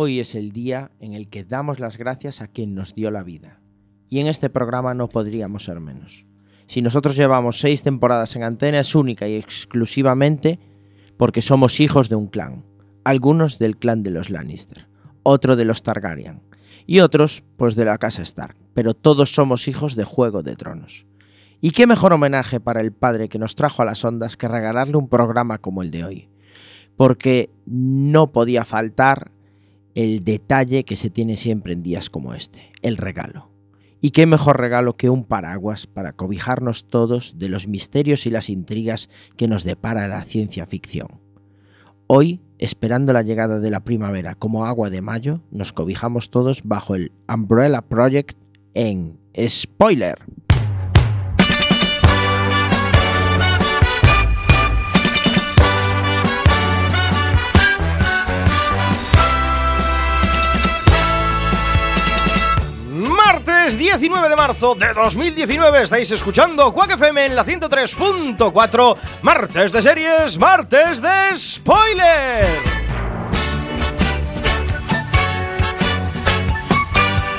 Hoy es el día en el que damos las gracias a quien nos dio la vida. Y en este programa no podríamos ser menos. Si nosotros llevamos seis temporadas en antena es única y exclusivamente porque somos hijos de un clan. Algunos del clan de los Lannister, otro de los Targaryen y otros pues de la casa Stark. Pero todos somos hijos de Juego de Tronos. ¿Y qué mejor homenaje para el padre que nos trajo a las ondas que regalarle un programa como el de hoy? Porque no podía faltar el detalle que se tiene siempre en días como este, el regalo. Y qué mejor regalo que un paraguas para cobijarnos todos de los misterios y las intrigas que nos depara la ciencia ficción. Hoy, esperando la llegada de la primavera como agua de mayo, nos cobijamos todos bajo el Umbrella Project en Spoiler. 19 de marzo de 2019 estáis escuchando Quack FM en la 103.4 Martes de series, martes de spoiler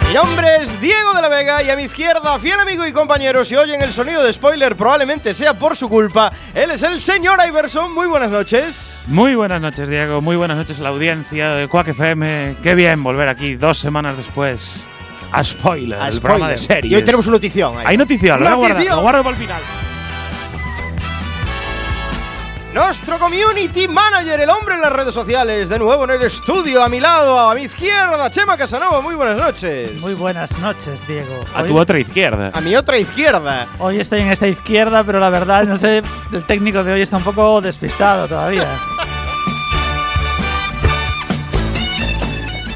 Mi nombre es Diego de la Vega y a mi izquierda, fiel amigo y compañero, si oyen el sonido de spoiler probablemente sea por su culpa. Él es el señor Iverson. Muy buenas noches. Muy buenas noches, Diego. Muy buenas noches a la audiencia de Quack FM. Qué bien volver aquí dos semanas después a Spoiler, A el spoiler. programa de series. Y hoy tenemos una notición. ahí. Hay notición, lo Notición. lo guardo para el final. Nuestro community manager, el hombre en las redes sociales, de nuevo en el estudio, a mi lado, a mi izquierda, Chema Casanova, muy buenas noches. Muy buenas noches, Diego. A tu otra izquierda. A mi otra izquierda. hoy estoy en esta izquierda, pero la verdad, no sé, el técnico de hoy está un poco despistado todavía.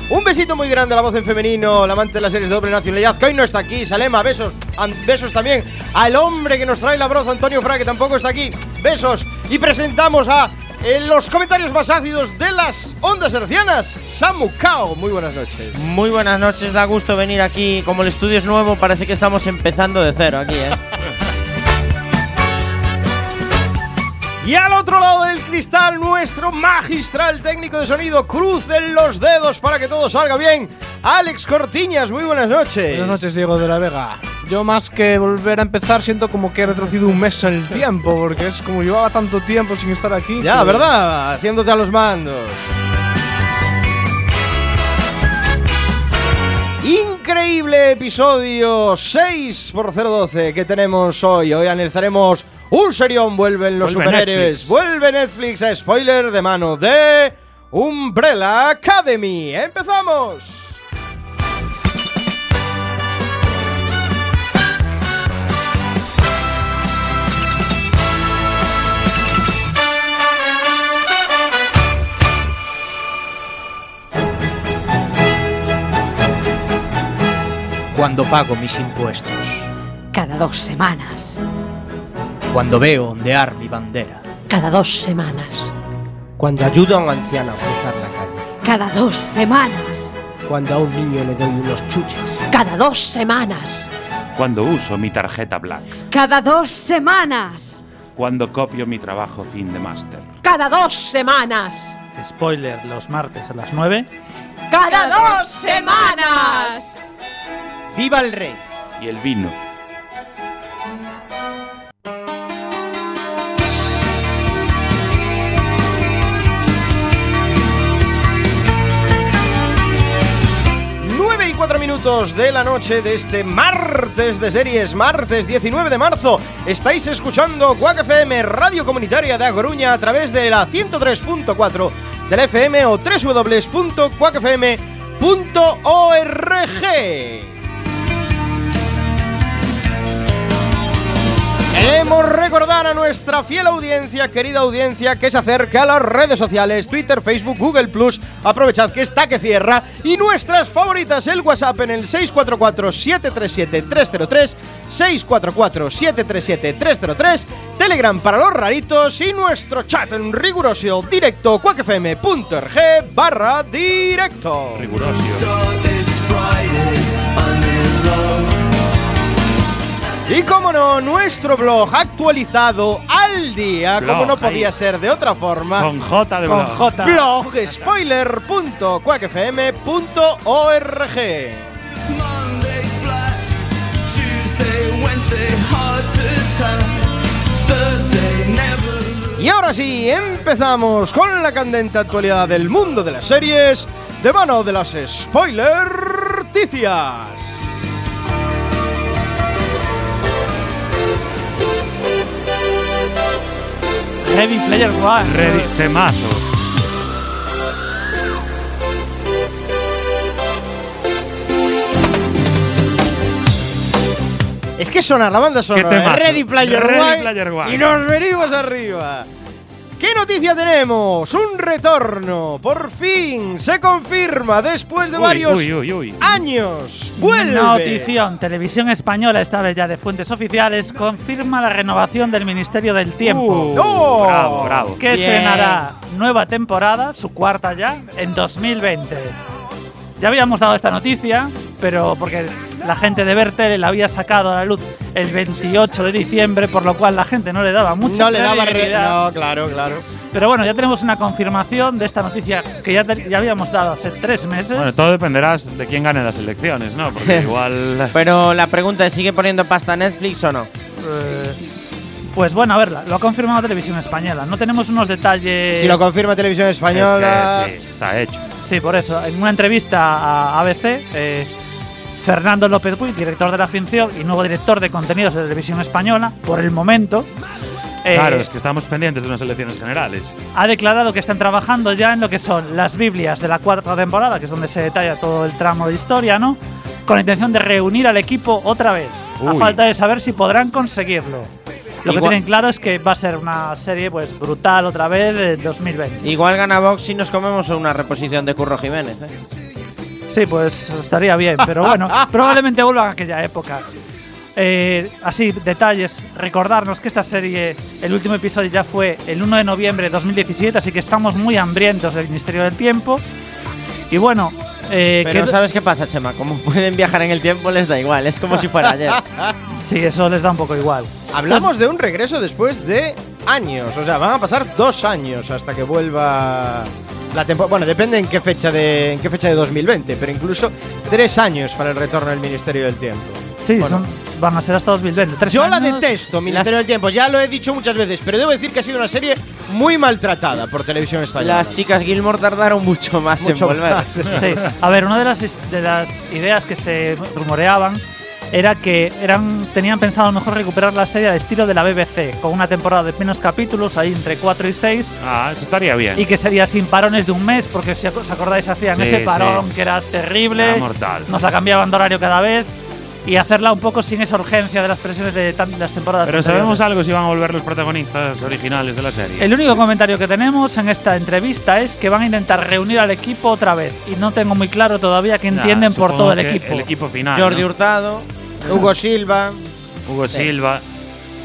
Un besito muy grande a la voz en femenino, la amante de las series de doble nacionalidad, que hoy no está aquí, Salema, besos, besos también al hombre que nos trae la broza, Antonio Fra, que tampoco está aquí, besos, y presentamos a en los comentarios más ácidos de las ondas hercianas, Samu Kao, muy buenas noches. Muy buenas noches, da gusto venir aquí. Como el estudio es nuevo, parece que estamos empezando de cero aquí, ¿eh? Y al otro lado del cristal, nuestro magistral técnico de sonido, crucen los dedos para que todo salga bien. Alex Cortiñas, muy buenas noches. Buenas noches, Diego de la Vega. Yo más que volver a empezar siento como que he retrocedido un mes en el tiempo, porque es como llevaba tanto tiempo sin estar aquí. Ya, que- ¿verdad? Haciéndote a los mandos. Increíble episodio 6 por 012 que tenemos hoy. Hoy analizaremos un serión. Vuelven los Vuelve superhéroes. Netflix. Vuelve Netflix a spoiler de mano de Umbrella Academy. ¡Empezamos! Cuando pago mis impuestos. Cada dos semanas. Cuando veo ondear mi bandera. Cada dos semanas. Cuando ayudo a un anciano a cruzar la calle. Cada dos semanas. Cuando a un niño le doy unos chuches. Cada dos semanas. Cuando uso mi tarjeta Black. Cada dos semanas. Cuando copio mi trabajo fin de máster. Cada dos semanas. Spoiler los martes a las 9. Cada dos semanas. ¡Viva el rey! Y el vino. Nueve y cuatro minutos de la noche de este martes de series, martes 19 de marzo. Estáis escuchando Quack FM, radio comunitaria de Coruña, a través de la 103.4 del FM o www.quackfm.org. Queremos recordar a nuestra fiel audiencia, querida audiencia, que se acerque a las redes sociales, Twitter, Facebook, Google Plus. Aprovechad que está que cierra. Y nuestras favoritas, el WhatsApp en el 644-737-303, 644-737-303, Telegram para los raritos y nuestro chat en riguroso directo, cuacfm.org barra directo. Y como no, nuestro blog actualizado al día, como Blog, no ahí. podía ser de otra forma. Con J de Con blog. J. blog spoiler.quackfm.org. Y ahora sí, empezamos con la candente actualidad del mundo de las series de mano de las spoiler-ticias. Heavy Player One. Ready, temazo. Es que sonar la banda sonora temazo. Ready Player, Ready One, Player One. y nos venimos arriba. ¿Qué noticia tenemos? Un retorno. Por fin se confirma después de Uy, varios uy, uy, uy. años. Vuelve. Notición, televisión española, esta vez ya de fuentes oficiales, confirma la renovación del Ministerio del Tiempo. Uh, ¡Oh! Bravo, bravo. que Bien. estrenará nueva temporada, su cuarta ya, en 2020. Ya habíamos dado esta noticia, pero porque la gente de Bertel la había sacado a la luz el 28 de diciembre, por lo cual la gente no le daba mucha No le daba re-. No, claro, claro. Pero bueno, ya tenemos una confirmación de esta noticia que ya, te- ya habíamos dado hace tres meses. Bueno, todo dependerá de quién gane las elecciones, ¿no? Porque igual. Pero la pregunta es, ¿sigue poniendo pasta Netflix o no? Eh, pues bueno, a ver, lo ha confirmado Televisión Española. No tenemos unos detalles. Si lo confirma Televisión Española. Es que sí, está hecho. Sí, por eso. En una entrevista a ABC, eh, Fernando López Puig, director de la ficción y nuevo director de contenidos de Televisión Española, por el momento, eh, Claro, es que estamos pendientes de unas elecciones generales. ha declarado que están trabajando ya en lo que son las Biblias de la cuarta temporada, que es donde se detalla todo el tramo de historia, ¿no? Con la intención de reunir al equipo otra vez, a falta de saber si podrán conseguirlo. Lo que tienen claro es que va a ser una serie pues brutal otra vez de 2020. Igual gana Vox si nos comemos una reposición de Curro Jiménez. ¿eh? Sí, pues estaría bien, pero bueno, probablemente vuelva a aquella época. Eh, así, detalles, recordarnos que esta serie, el último episodio ya fue el 1 de noviembre de 2017, así que estamos muy hambrientos del Ministerio del Tiempo. Y bueno, eh, Pero que- ¿sabes qué pasa, Chema? Como pueden viajar en el tiempo les da igual, es como si fuera ayer. sí, eso les da un poco igual. Hablamos de un regreso después de años. O sea, van a pasar dos años hasta que vuelva la temporada. Bueno, depende en qué fecha de en qué fecha de 2020, pero incluso tres años para el retorno del Ministerio del Tiempo. Sí, Bueno. son- van a ser hasta 2020. Tres Yo la años. detesto, Ministerio del Tiempo. Ya lo he dicho muchas veces, pero debo decir que ha sido una serie muy maltratada por televisión española. Las chicas Gilmore tardaron mucho más Mucho en volver. más. Sí. A ver, una de las, de las ideas que se rumoreaban era que eran, tenían pensado a lo mejor recuperar la serie al estilo de la BBC, con una temporada de menos capítulos, ahí entre 4 y 6, Ah, eso estaría bien. y que sería sin parones de un mes, porque si os acordáis hacían Sí, ese sí. parón que era terrible, Era mortal. nos la cambiaban de horario cada vez, y hacerla un poco sin esa urgencia de las presiones de las temporadas Pero anteriores. sabemos algo si van a volver los protagonistas originales de la serie. El único comentario que tenemos en esta entrevista es que van a intentar reunir al equipo otra vez. Y no tengo muy claro todavía qué Nah, entienden por todo el equipo. El equipo final. Jordi ¿no? Hurtado. Hugo Silva. Hugo Silva.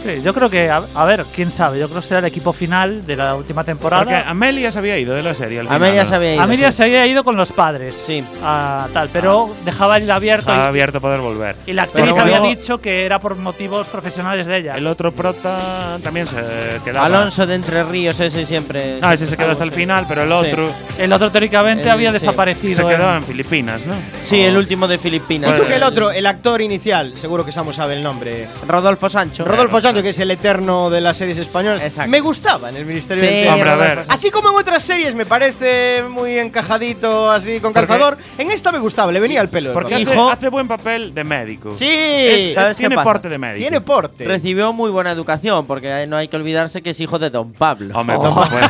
Sí, yo creo que, a, a ver, quién sabe, yo creo que será el equipo final de la última Porque temporada. Amelia se había ido de la serie al final. Amelia ¿no? se había ido. Amelia sí. se había ido con los padres. Sí. a tal, pero dejaba el abierto. Y, abierto poder volver. y la actriz Pero había luego- dicho que era por motivos profesionales de ella. El otro prota también se quedaba. Alonso de Entre Ríos, ese siempre. Ah, ese se quedó hasta el final, pero el otro El otro teóricamente El- había sí. desaparecido. se quedó en Filipinas, ¿no? Sí, el último de Filipinas. Dijo que el otro, el actor inicial, seguro que Samu sabe el nombre. Rodolfo Sancho. Rodolfo Sancho, que es el eterno de las series españolas. Exacto. Me gustaba en el Ministerio Sí, del Tiempo. Hombre, a ver. Así como en otras series me parece muy encajadito, así con calzador, en esta me gustaba, le venía el pelo. Porque hace, Hijo- hace buen papel de médico. Sí, Es- ¿sabes qué tiene porte de médico. tiene porte. Recibió muy buena educación, porque no hay que olvidarse que es hijo de Don Pablo. Hombre, Oh. supuesto.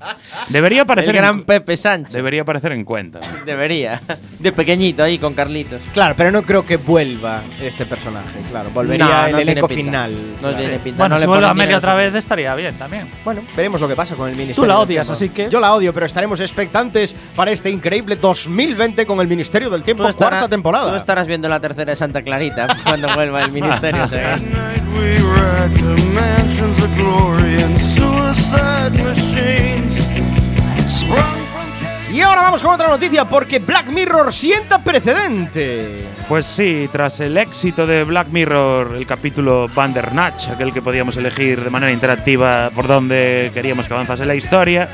Debería el aparecer gran en, Pepe Sánchez. Debería aparecer en cuenta. Debería. De pequeñito ahí con Carlitos. Claro, pero no creo que vuelva este personaje, claro. Volvería No, no el elenco final. No tiene pinta. Bueno, no si le vuelve a dinero. otra vez estaría bien también. Bueno, veremos lo que pasa con el Ministerio. Tú la del odias, Tiempo. así que- Yo la odio, pero estaremos expectantes para este increíble 2020 con el Ministerio del Tiempo, cuarta temporada. Tú estarás viendo la tercera de Santa Clarita cuando vuelva el ministerio. Y ahora vamos con otra noticia porque Black Mirror sienta precedente. Pues sí, tras el éxito de Black Mirror, el capítulo Bandersnatch, aquel que podíamos elegir de manera interactiva por donde queríamos que avanzase la historia,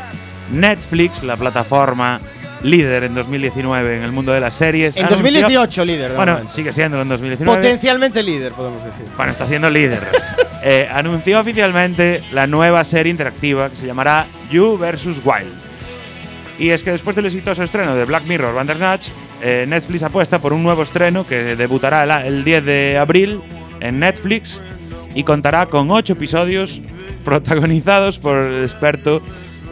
Netflix, la plataforma líder en 2019 en el mundo de las series. En anunció- 2018 líder. de Bueno, momento. sigue siendo en 2019. Potencialmente líder, podemos decir. Bueno, está siendo líder. Eh, anunció oficialmente la nueva serie interactiva que se llamará You vs. Wild. Y es que después del exitoso estreno de Black Mirror Bandersnatch, eh, Netflix apuesta por un nuevo estreno que debutará el, el 10 de abril en Netflix y contará con ocho episodios protagonizados por el experto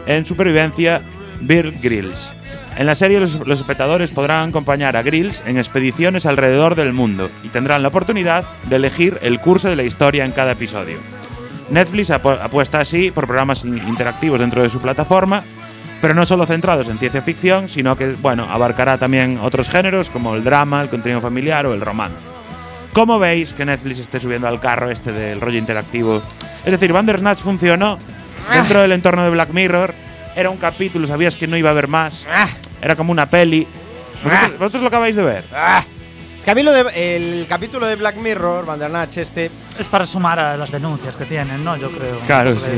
en supervivencia Bear Grylls. En la serie los, los espectadores podrán acompañar a Grills en expediciones alrededor del mundo y tendrán la oportunidad de elegir el curso de la historia en cada episodio. Netflix apu- apuesta así por programas in- interactivos dentro de su plataforma, pero no solo centrados en ciencia ficción, sino que bueno, abarcará también otros géneros como el drama, el contenido familiar o el romance. ¿Cómo veis que Netflix esté subiendo al carro este del rollo interactivo? Es decir, Bandersnatch funcionó dentro del entorno de Black Mirror, era un capítulo, sabías que no iba a haber más, era como una peli. ¿Vosotros, vosotros lo acabáis de ver? Es que a mí lo de, el capítulo de Black Mirror, Bandersnatch este, Es para sumar a las denuncias que tienen, ¿no? Yo creo. Claro, sí.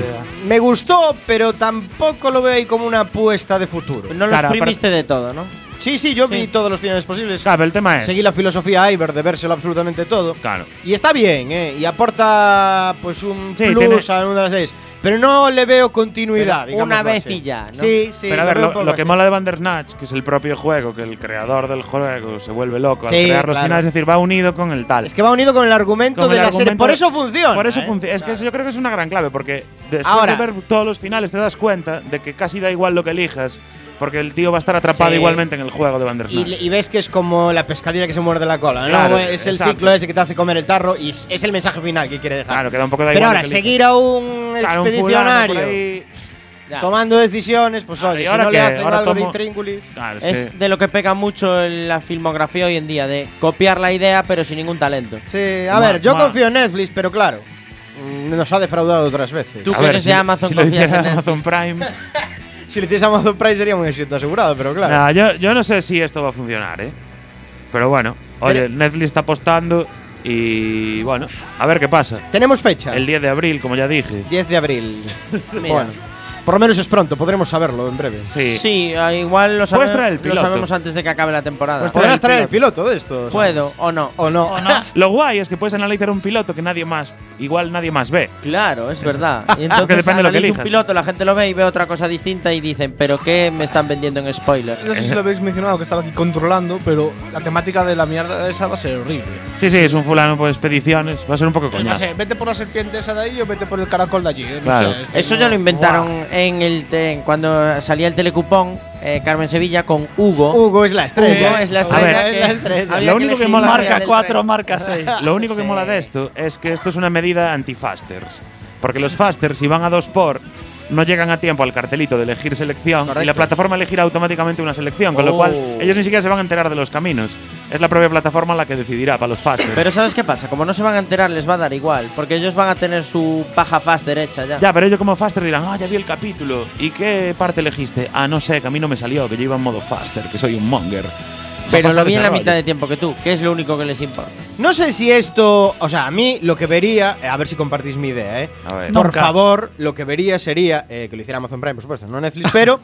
me gustó, pero tampoco lo veo ahí como una apuesta de futuro. No lo Claro, exprimiste de todo, ¿no? Sí, sí, yo vi todos los finales posibles. Claro, el tema es. Seguí la filosofía Iber de vérselo absolutamente todo. Claro. Y está bien, ¿eh? Y aporta pues un Sí, plus tiene- a una de las seis. Pero no le veo continuidad. Pero una vez así. y ya, ¿no? Sí, sí. Pero a ver, lo, lo que mola de Bandersnatch, que es el propio juego, que el creador del juego se vuelve loco al Sí, crear los claro. finales, es decir, va unido con el tal. Es que va unido con el argumento Con de el la serie. argumento Por de- eso funciona. Por eso ¿eh? funciona. Es que eso yo creo que es una gran clave, porque después Ahora- de ver todos los finales te das cuenta de que casi da igual lo que elijas, porque el tío va a estar atrapado Sí. igualmente en el juego de Y, Bandersnatch. y ves que es como la pescadilla que se muerde la cola, ¿no? Claro, es el exacto. ciclo ese que te hace comer el tarro y es, el mensaje final que quiere dejar. Claro, que da un poco de Pero ahora, que seguir a un Claro, un expedicionario Ya. tomando decisiones, pues oye, y si ahora no le qué? hacen Ahora algo de tomo- intríngulis. Claro, es, Es que- de lo que pega mucho en la filmografía hoy en día, de copiar la idea pero sin ningún talento. Sí, a Ma- ver, yo ma- confío en Netflix, pero claro, nos ha defraudado otras veces. Tú a que ver, eres si, de Amazon, si lo en Amazon Prime. Si lo hiciese Amazon Prime sería un éxito asegurado, pero claro. Nah, yo, yo no sé si esto va a funcionar, ¿eh? Pero bueno, oye, Pero- Netflix está apostando y bueno, a ver qué pasa. Tenemos fecha, El 10 de abril, como ya dije. 10 de abril. Bueno, por lo menos es pronto, podremos saberlo en breve. Sí. Sí, ah, igual lo, sabe- Puedes traer el lo piloto. sabemos antes de que acabe la temporada. Puedes ¿Podrás traer el piloto de esto? ¿Puedo o no? ¿O no? ¿O no? Lo guay es que puedes analizar un piloto que nadie más, igual nadie más ve. Claro, es verdad. Y entonces Porque depende de lo que elijas. un piloto, la gente lo ve y ve otra cosa distinta y dicen, ¿pero qué me están vendiendo en spoiler? No sé si lo habéis mencionado que estaba aquí controlando, pero la temática de la mierda esa va a ser horrible. Sí, sí, es un fulano por expediciones. Va a ser un poco No coñazo. sé, vete por la serpiente esa de ahí o vete por el caracol de allí. eh, no Claro. sé, es que Eso no- ya lo inventaron. En el te- cuando salía el telecupón eh, Carmen Sevilla con Hugo. Hugo es la estrella. Hugo es la estrella. ver, que es la estrella. había Lo único que mola- Marca del 4, tren. marca 6. Lo único que mola de esto es que esto es una medida anti-fasters. Porque los fasters, si van a dos por, no llegan a tiempo al cartelito de elegir selección y la plataforma elegirá automáticamente una selección, con lo Oh. cual ellos ni siquiera se van a enterar de los caminos. Es la propia plataforma la que decidirá para los fasters. Pero ¿sabes qué pasa? Como no se van a enterar, les va a dar igual. Porque ellos van a tener su paja fast derecha ya. ya, pero ellos como faster dirán, ah, ya vi el capítulo. ¿Y qué parte elegiste? Ah, no sé, que a mí no me salió, que yo iba en modo faster, que soy un monger. Pero lo vi en la mitad de tiempo que tú, que es lo único que les importa. No sé si esto, o sea, a mí lo que vería, eh, a ver si compartís mi idea, ¿eh? A ver. Por Nunca. favor, lo que vería sería eh, que lo hiciera Amazon Prime, por supuesto, no Netflix, pero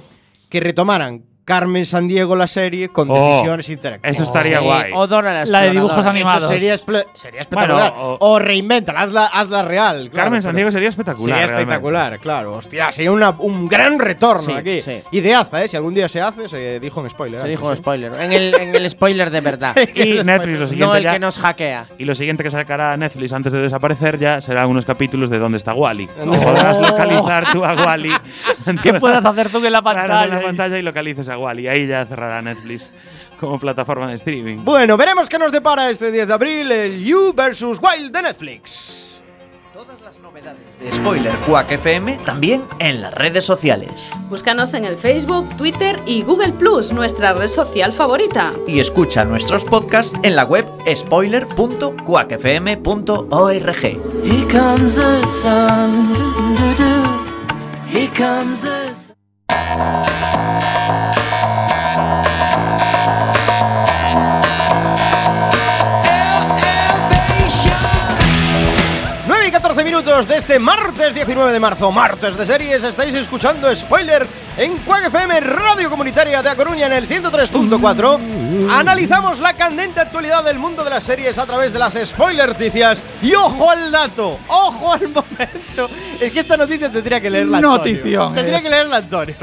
que retomaran Carmen San Diego la serie con Oh, decisiones interactivas. Eso estaría Sí, guay. O Dora la La de dibujos animados. Eso sería, sería espectacular. Bueno, o, o- reinventala, hazla, hazla real. claro, Carmen pero- Sandiego sería espectacular. Sería realmente. espectacular, claro. Hostia, sería una- un gran retorno Sí, aquí. sí. Ideaza, ¿eh? Si algún día se hace, se dijo en spoiler. Se antes, dijo ¿eh? spoiler. En el, en el spoiler de verdad. Y Netflix lo siguiente no el ya- que nos hackea. Y lo siguiente que sacará Netflix antes de desaparecer ya serán unos capítulos de dónde está Wally. Podrás localizar tú a Wally. ¿Qué puedas hacer tú en la Claro, en pantalla? la pantalla y localices a Wally. Ahí ya cerrará Netflix como plataforma de streaming. Bueno, veremos qué nos depara este 10 de abril el You vs. Wild de Netflix. Todas las novedades de Spoiler Quack FM también en las redes sociales. Búscanos en el Facebook, Twitter y Google Plus, nuestra red social favorita. Y escucha nuestros podcasts en la web spoiler.quackfm.org. Here comes the sun. doo-doo-doo. Here comes the sun. Este martes 19 de marzo, martes de series, estáis escuchando Spoiler en Quack FM, Radio Comunitaria de A Coruña en el 103.4. Analizamos la candente actualidad del mundo de las series a través de las spoilerticias. Y ojo al dato, ojo al momento. Es que esta noticia tendría que leerla Antonio. Notición Tendría es. que leerla Antonio.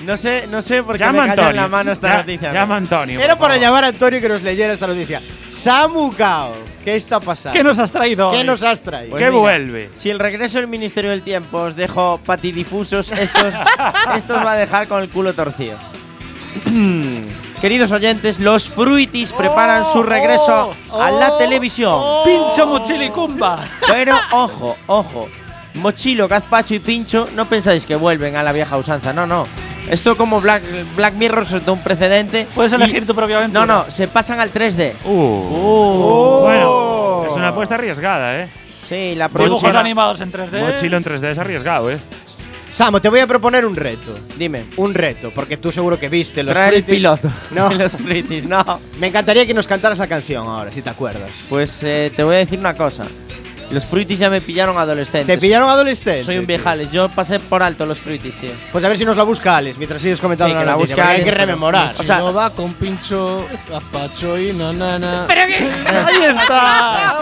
No sé, no sé por qué Llama me Antonio. en la mano esta Ya- noticia. Llama a Antonio. Era para favor. llamar a Antonio que nos leyera esta noticia. Samu Kao, ¿qué está pasando? ¿Qué nos has traído? ¿Qué hoy? nos has traído? Pues ¿Qué mira, vuelve? Si el regreso del Ministerio del Tiempo os dejo patidifusos, estos, estos va a dejar con el culo torcido. Queridos oyentes, los Fruitis preparan su regreso a la televisión. Pincho mochila y cumba. Pero ojo, ojo. Mochilo, Gazpacho y Pincho, no pensáis que vuelven a la vieja usanza. No, no. Esto como Black, Black Mirror soltó un precedente. Puedes elegir tu propia aventura. No, no, se pasan al 3D. Uh. Uh. Bueno, es una apuesta arriesgada, ¿eh? Sí, la Dibujos animados en 3D. Mochilo en 3D es arriesgado, ¿eh? Samo, te voy a proponer un reto. Dime. Un reto, porque tú seguro que viste los Traer el piloto. No. los Fruitis, no. Me encantaría que nos cantaras la canción ahora, si te acuerdas. Pues eh, te voy a decir una cosa. Los Fruitis ya me pillaron adolescentes. ¿Te pillaron adolescente? Soy un viejales. Yo pasé por alto los Fruitis, tío. Pues a ver si nos la busca Alex mientras sigues comentando Sí, que la la noticia, porque hay que pero- rememorar. O sea- no va con pincho, gazpacho y nanana. Ahí está.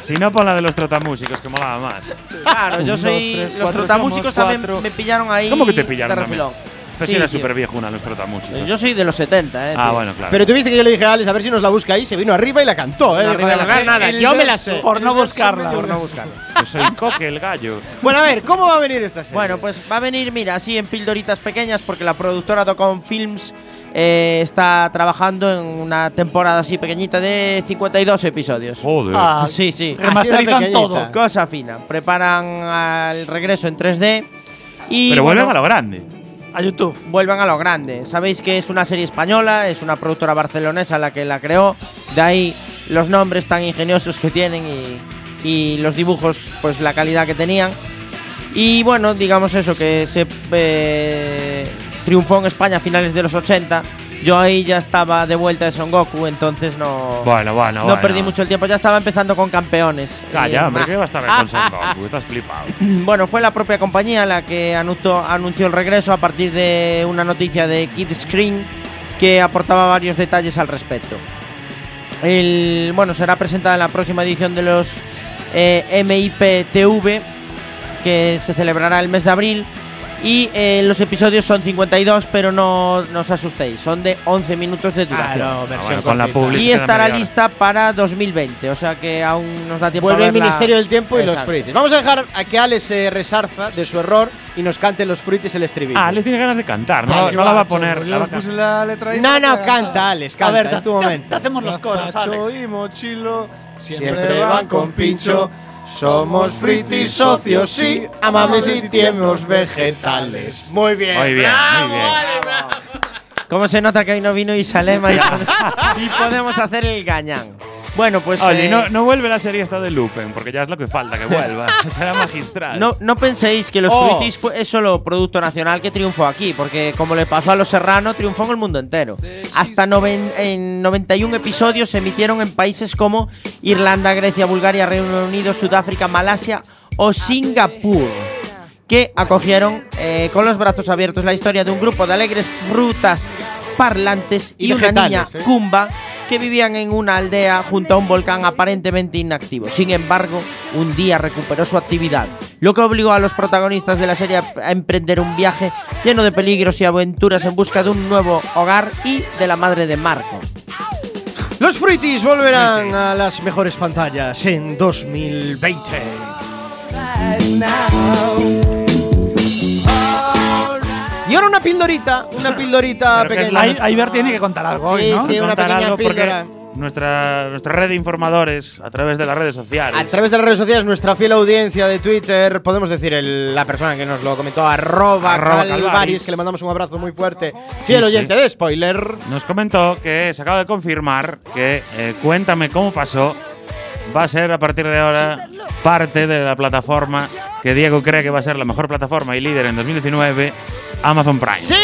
Si no, pon la de los trotamúsicos, que molaba más. Claro, yo soy. dos, tres, los trotamúsicos también me pillaron ahí. ¿Cómo que te pillaron. Pero si Sí, era súper viejuna los trotamúsicos. Yo soy de los 70, eh. ah, tío. bueno, claro. Pero tuviste que yo le dije a Alex a ver si nos la busca ahí, se vino arriba y la cantó, ¿eh? No, Dijo, arriba "De la nada, El yo me la sé. Por no buscarla. Por no buscarlo. Yo soy Coque el gallo. Bueno, a ver, ¿cómo va a venir esta serie? Bueno, pues va a venir, mira, así en pildoritas pequeñas, porque la productora Docon Films eh, está trabajando en una temporada así pequeñita de 52 episodios. Joder. Ah, Sí, sí. Remasterizan todo. Cosa fina. Preparan al regreso en 3D. Y Pero vuelven bueno, a lo grande. A YouTube. vuelvan a lo grande. Sabéis que es una serie española, es una productora barcelonesa la que la creó. De ahí los nombres tan ingeniosos que tienen y, y los dibujos, pues la calidad que tenían. Y bueno, digamos eso, que se eh, triunfó en España a finales de los 80. Yo ahí ya estaba de vuelta de Son Goku, entonces no, Bueno, bueno, no bueno. perdí mucho el tiempo. Ya estaba empezando con campeones. Calla, Eh, hombre, ¿qué va a estar con Son Goku? Estás flipado. bueno, fue la propia compañía la que anunció, anunció el regreso a partir de una noticia de Kid Screen que aportaba varios detalles al respecto. El, bueno, será presentada en la próxima edición de los eh, MIPTV que se celebrará el mes de abril. Y eh, los episodios son 52, pero no, no os asustéis, son de 11 minutos de duración. Ah, versión bueno, con la y estará lista para 2020, o sea que aún nos da tiempo Vuelve a el. Ministerio del Tiempo y los Exacto. Fruities. Vamos a dejar a que Alex se resarza de su error y nos cante los Fruities el estribillo. Ah, les tiene ganas de cantar, no, Vale, no la va a poner. la va puse la letra ahí no, no, canta, Alex, canta, a ver, es tu momento. te hacemos los coros, Alex. y mochilo Siempre van con pincho. Somos fritis socios, sí, amables y tiernos vegetales. Muy bien. Muy bien, bravo, muy bien. Ale, bravo. ¿Cómo se nota que hoy no vino Isalema y, y podemos hacer el gañán? Bueno, pues. Oye, eh, no, no vuelve la serie esta de Lupin, porque ya es lo que falta, que vuelva. Será magistral. no, no penséis que los Oh. Es solo producto nacional que triunfó aquí, porque como le pasó a Los Serrano, triunfó en el mundo entero. Hasta noven- en 91 episodios se emitieron en países como Irlanda, Grecia, Bulgaria, Reino Unido, Sudáfrica, Malasia o Singapur. Que acogieron eh, con los brazos abiertos la historia de un grupo de alegres frutas parlantes y, Y una niña ¿eh? Kumba que vivían en una aldea junto a un volcán aparentemente inactivo. Sin embargo, un día recuperó su actividad, lo que obligó a los protagonistas de la serie a emprender un viaje lleno de peligros y aventuras en busca de un nuevo hogar y de la madre de Marco. Los Fruities volverán a las mejores pantallas en 2020. Y ahora una pildorita, una pildorita pequeña. Ahí, ahí Ver tiene que contar algo hoy, Sí, ¿no? sí. una Contar pequeña algo porque píldora. Nuestra, nuestra red de informadores, a través de las redes sociales. A través de las redes sociales, nuestra fiel audiencia de Twitter, podemos decir el- la persona que nos lo comentó, arroba, Arroba Calvaris, Calvaris. que le mandamos un abrazo muy fuerte. Fiel Sí, oyente de spoiler. Nos comentó que se acaba de confirmar que eh, Cuéntame cómo pasó va a ser a partir de ahora parte de la plataforma que Diego cree que va a ser la mejor plataforma y líder en 2019, Amazon Prime. ¡Sí!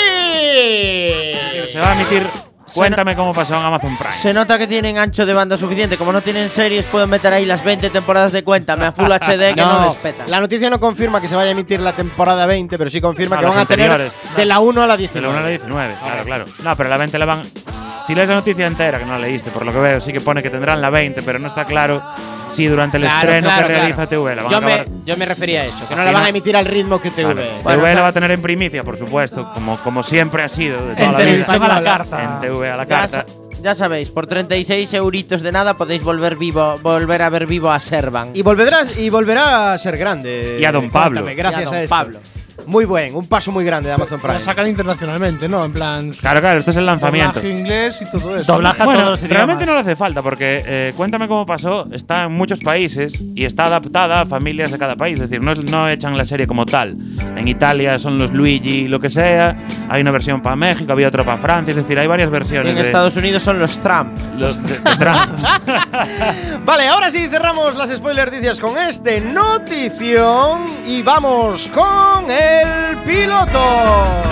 Se va a emitir Cuéntame cómo pasó en Amazon Prime. Se nota que tienen ancho de banda suficiente. Como no tienen series, pueden meter ahí las 20 temporadas de Cuéntame a Full HD que no, les peta. la noticia no confirma que se vaya a emitir la temporada 20, pero sí confirma No, que van a tener anteriores. de la 1 a la De 19. la 1 a la 19, claro, claro. No, pero la 20 la van. Si lees la noticia entera, que no la leíste, por lo que veo, sí que pone que tendrán la 20, pero no está claro si durante el Claro, estreno claro, que claro. realiza TV la van yo, a acabar. me, yo me refería a eso, que no la van a emitir al ritmo que TV. Claro, Bueno, TV o sea- la va a tener en primicia, por supuesto, como, como siempre ha sido de toda En la televisión vida. a la carta. En TV a la Ya, carta. sa- ya sabéis, por 36 euritos de nada podéis volver vivo, volver a ver vivo a Servan. Y volverás y volverá a ser grande. Y a Don Pablo. Cuéntame, Gracias Y a a, Don esto. Pablo. Muy buen, un paso muy grande de Amazon Prime. La sacan internacionalmente, ¿no? En plan. Claro, claro, esto es el lanzamiento. doblaje inglés y todo eso. Doblaje Bueno, todos los realmente no le hace falta porque eh, Cuéntame cómo pasó está en muchos países y está adaptada a familias de cada país. Es decir, no, es- no echan la serie como tal. En Italia son los Luigi, lo que sea. Hay una versión para México, había otra para Francia. Es decir, hay varias Y versiones. en de Estados Unidos son los Trump. los Trump. Vale, ahora sí cerramos las spoiler noticias con este notición y vamos con el piloto.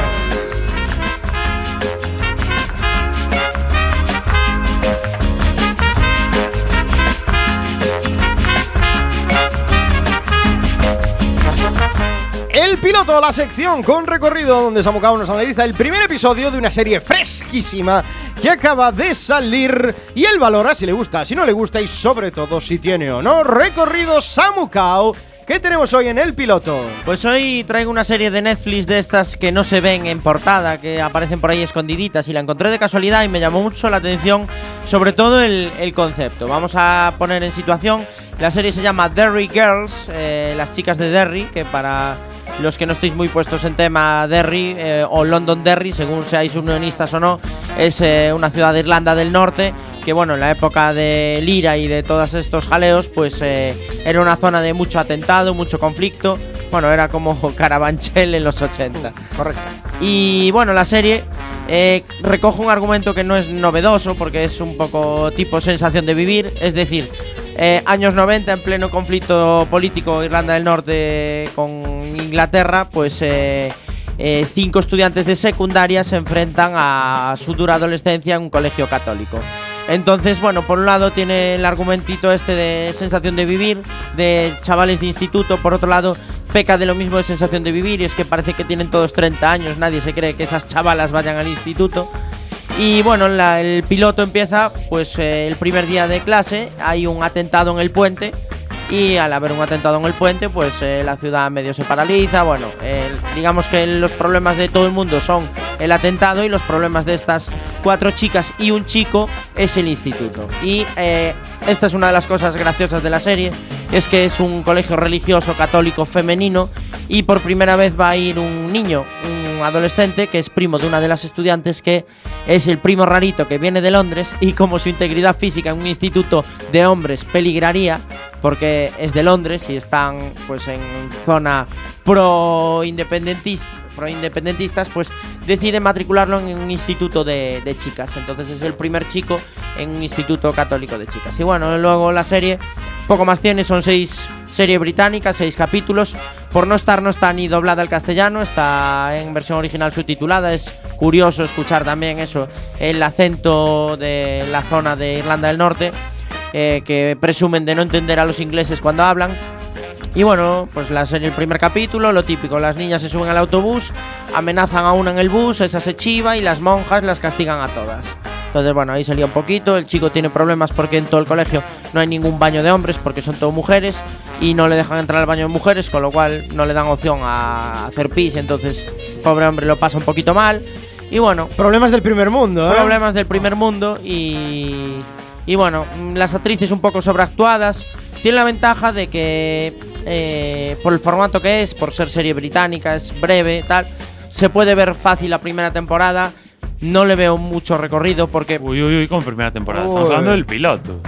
El piloto, la sección con recorrido donde Samucao nos analiza el primer episodio de una serie fresquísima que acaba de salir y él valora si le gusta, si no le gusta y sobre todo si tiene o no recorrido Samucao. ¿Qué tenemos hoy en el piloto? Pues hoy traigo una serie de Netflix de estas que no se ven en portada, que aparecen por ahí escondiditas y la encontré de casualidad y me llamó mucho la atención, sobre todo el, concepto. Vamos a poner en situación, la serie se llama Derry Girls, eh, las chicas de Derry, que para los que no estéis muy puestos en tema Derry eh, o London Derry, según seáis unionistas o no, es eh, una ciudad de Irlanda del Norte que bueno, en la época de Lira y de todos estos jaleos, pues eh, era una zona de mucho atentado, mucho conflicto. Bueno, era como Carabanchel en los 80. Correcto. Y bueno, la serie eh, recoge un argumento que no es novedoso porque es un poco tipo sensación de vivir. Es decir, eh, años 90 en pleno conflicto político Irlanda del Norte con Inglaterra, pues eh, eh, cinco estudiantes de secundaria se enfrentan a su dura adolescencia en un colegio católico. Entonces, bueno, por un lado tiene el argumentito este de sensación de vivir, de chavales de instituto, por otro lado peca de lo mismo de sensación de vivir, y es que parece que tienen todos 30 años, nadie se cree que esas chavalas vayan al instituto. Y bueno, el piloto empieza pues eh, el primer día de clase, hay un atentado en el puente y al haber un atentado en el puente pues eh, la ciudad medio se paraliza, bueno, digamos que los problemas de todo el mundo son el atentado y los problemas de estas cuatro chicas y un chico es el instituto. Y eh, esta es una de las cosas graciosas de la serie, es que es un colegio religioso católico femenino y por primera vez va a ir un niño, un adolescente que es primo de una de las estudiantes que es el primo rarito que viene de Londres y como su integridad física en un instituto de hombres peligraría porque es de Londres y están pues en zona pro independentista pro independentistas pues decide matricularlo en un instituto de, de chicas. Entonces es el primer chico en un instituto católico de chicas. Y bueno luego la serie poco más tiene son seis serie británica seis capítulos. Por no estar no está ni doblada al castellano está en versión original subtitulada. Es curioso escuchar también eso el acento de la zona de Irlanda del Norte eh, que presumen de no entender a los ingleses cuando hablan. Y bueno, pues la serie, el primer capítulo, lo típico, las niñas se suben al autobús, amenazan a una en el bus, esa se chiva y las monjas las castigan a todas. Entonces, bueno, ahí salía un poquito, el chico tiene problemas porque en todo el colegio no hay ningún baño de hombres porque son todo mujeres y no le dejan entrar al baño de mujeres, con lo cual no le dan opción a hacer pis, entonces pobre hombre lo pasa un poquito mal. Y bueno, Problemas del primer mundo, ¿eh? problemas del primer mundo y, y bueno, mm, las actrices un poco sobreactuadas. Tiene la ventaja de que eh, por el formato que es, por ser serie británica, es breve, tal, se puede ver fácil la primera temporada. No le veo mucho recorrido porque, Uy, uy, uy, como primera temporada. Estamos Uy. hablando del piloto.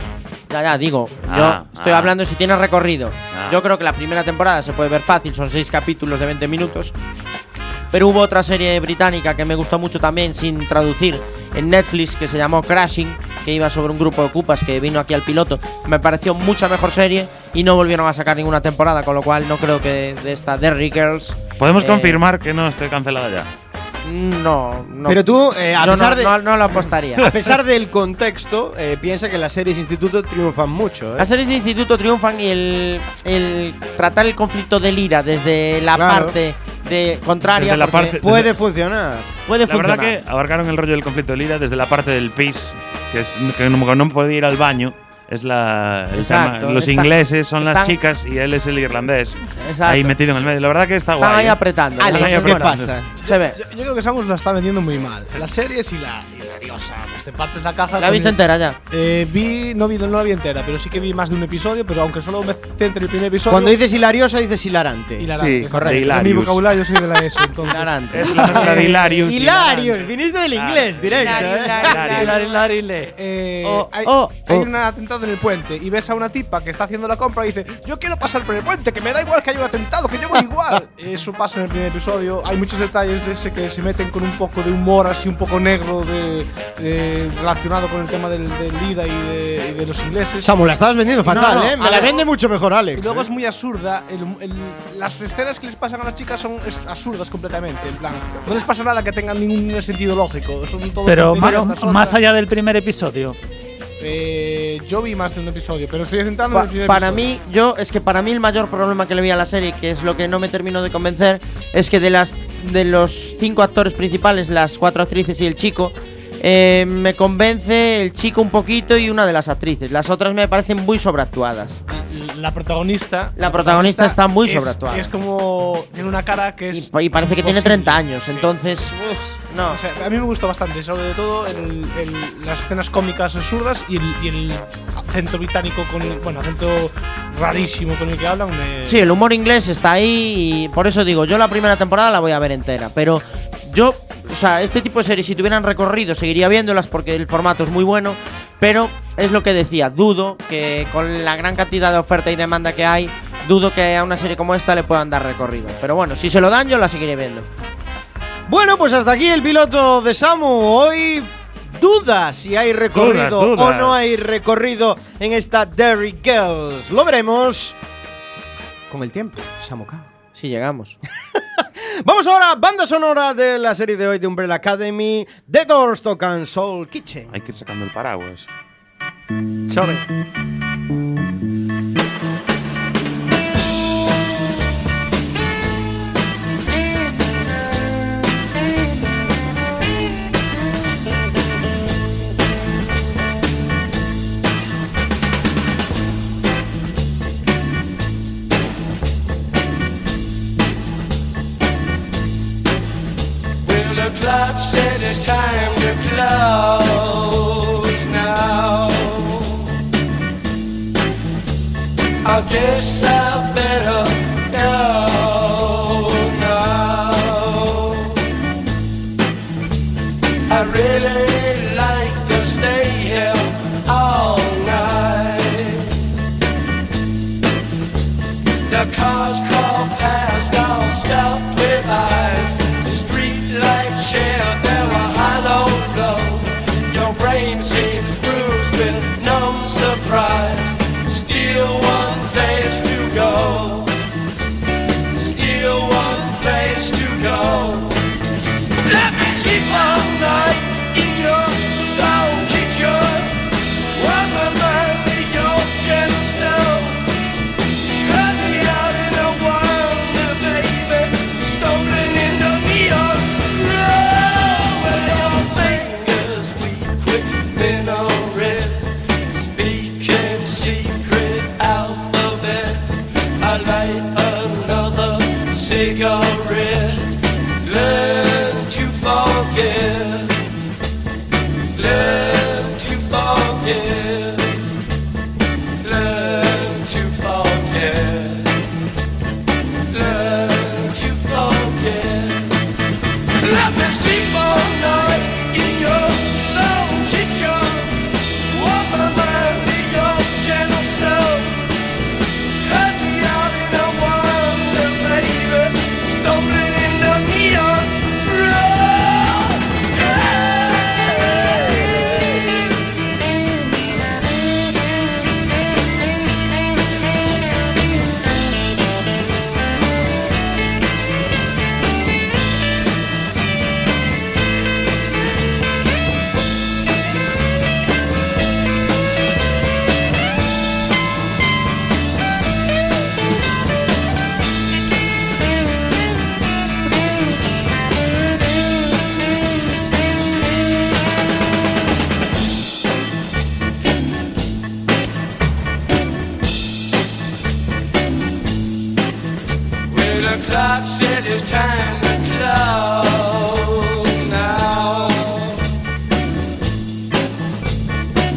ya, ya digo, Ah, yo estoy ah. hablando si tiene recorrido. Ah. Yo creo que la primera temporada se puede ver fácil, son seis capítulos de 20 minutos. Pero hubo otra serie británica que me gustó mucho también, sin traducir, en Netflix, que se llamó Crashing, que iba sobre un grupo de cupas que vino aquí al piloto. Me pareció mucha mejor serie y no volvieron a sacar ninguna temporada, con lo cual no creo que de esta Derry Girls. Podemos eh, confirmar que no esté cancelada ya. No, no. Pero tú, eh, a Yo pesar no, de. no, no lo apostaría. A pesar del contexto, eh, piensa que las series instituto triunfan mucho. ¿eh? Las series de instituto triunfan y el, el tratar el conflicto del ira desde la Claro. parte de contraria Desde la parte- Puede funcionar. puede La verdad funcionar. que abarcaron el rollo del conflicto de Lira desde la parte del pis, que es que no, no puede ir al baño. Es la. el Exacto, tema- los está- ingleses son las están- chicas y él es el irlandés. Exacto. Ahí metido en el medio. La verdad que está Están guay. ahí ¿eh? apretando. Alex, ahí ¿qué apretando. pasa? Se ve. Yo, yo creo que Samus la está vendiendo muy mal. Las series y la diosa. Pues te partes la caja. ¿La viste entera ya? Eh, vi, no vi, no la vi entera, pero sí que vi más de un episodio, pero aunque solo me centre en el primer episodio. Cuando dices hilariosa, dices hilarante. hilarante, Sí, correcto. En mi vocabulario soy de la ESO, entonces. Hilarante. Es la de Hilarious. Hilarious, viniste del inglés, directo. ¿eh? hilari. Eh, Oh, hay, oh, hay oh. un atentado en el puente y ves a una tipa que está haciendo la compra y dice yo quiero pasar por el puente, que me da igual que haya un atentado, que yo voy igual. Eso pasa en el primer episodio. Hay muchos detalles de ese que se meten con un poco de humor así un poco negro de, de- relacionado con el tema del, del IRA y de, y de los ingleses. Samu, la estabas vendiendo fatal, no, ¿eh? Me la vende mucho mejor, Alex. Y luego ¿eh? es muy absurda. el- el- las escenas que les pasan a las chicas son absurdas completamente. En plan, no les pasa nada que tenga ningún sentido lógico. Son todo Pero otras. más allá del primer episodio. Eh, yo vi más de un episodio, pero estoy centrando Pa- en el primer para episodio. mí, yo es que para mí el mayor problema que le vi a la serie, que es lo que no me terminó de convencer, es que de las de los cinco actores principales, las cuatro actrices y el chico, eh, me convence el chico un poquito y una de las actrices. Las otras me parecen muy sobreactuadas. la protagonista. La protagonista está muy es- sobreactuada. Es como. Tiene una cara que es. y parece que tiene imposible. 30 años, Sí. entonces, uf, no. O sea, a mí me gustó bastante, sobre todo el- el- las escenas cómicas absurdas y el, y el acento británico con. Bueno, acento rarísimo con el que hablan. me- Sí, el humor inglés está ahí y por eso digo, yo la primera temporada la voy a ver entera, pero yo, sea, este tipo de series si tuvieran recorrido seguiría viéndolas porque el formato es muy bueno, pero es lo que decía, dudo que con la gran cantidad de oferta y demanda que hay, dudo que a una serie como esta le puedan dar recorrido. Pero bueno, si se lo dan yo la seguiré viendo. Bueno, pues hasta aquí el piloto de Samu. Hoy duda si hay recorrido Dudas, dudas. o no hay recorrido en esta Derry Girls. Lo veremos con el tiempo, Samu K. Si llegamos. Vamos ahora, banda sonora de la serie de hoy de Umbrella Academy, The Doors tocan Soul Kitchen. Hay que ir sacando el paraguas. Sorry. It's time to close now. I guess I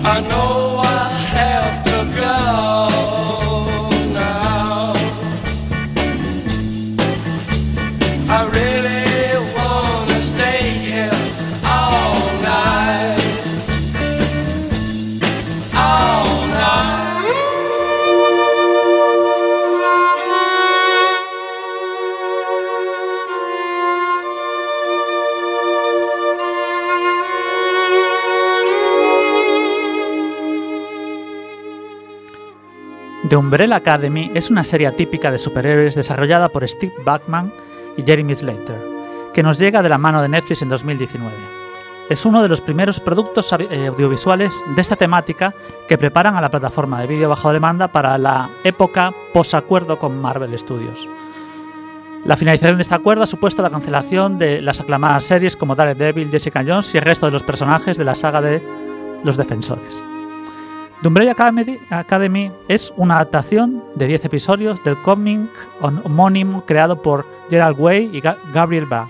I know. Umbrella Academy es una serie típica de superhéroes desarrollada por Steve Bachman y Jeremy Slater, que nos llega de la mano de Netflix en 2019. Es uno de los primeros productos eh, audiovisuales de esta temática que preparan a la plataforma de vídeo bajo demanda para la época posacuerdo con Marvel Studios. La finalización de este acuerdo ha supuesto la cancelación de las aclamadas series como Daredevil, Jessica Jones y el resto de los personajes de la saga de Los Defensores. The Umbrella Academy, es una adaptación de 10 episodios del cómic hom- homónimo creado por Gerald Way y Ga- Gabriel Ba.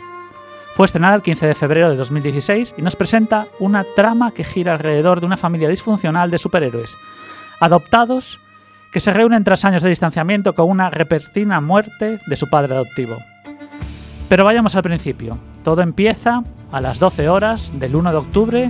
Fue estrenada el 15 de febrero de 2016 y nos presenta una trama que gira alrededor de una familia disfuncional de superhéroes, adoptados que se reúnen tras años de distanciamiento con una repentina muerte de su padre adoptivo. Pero vayamos al principio. Todo empieza a las 12 horas del 1 de octubre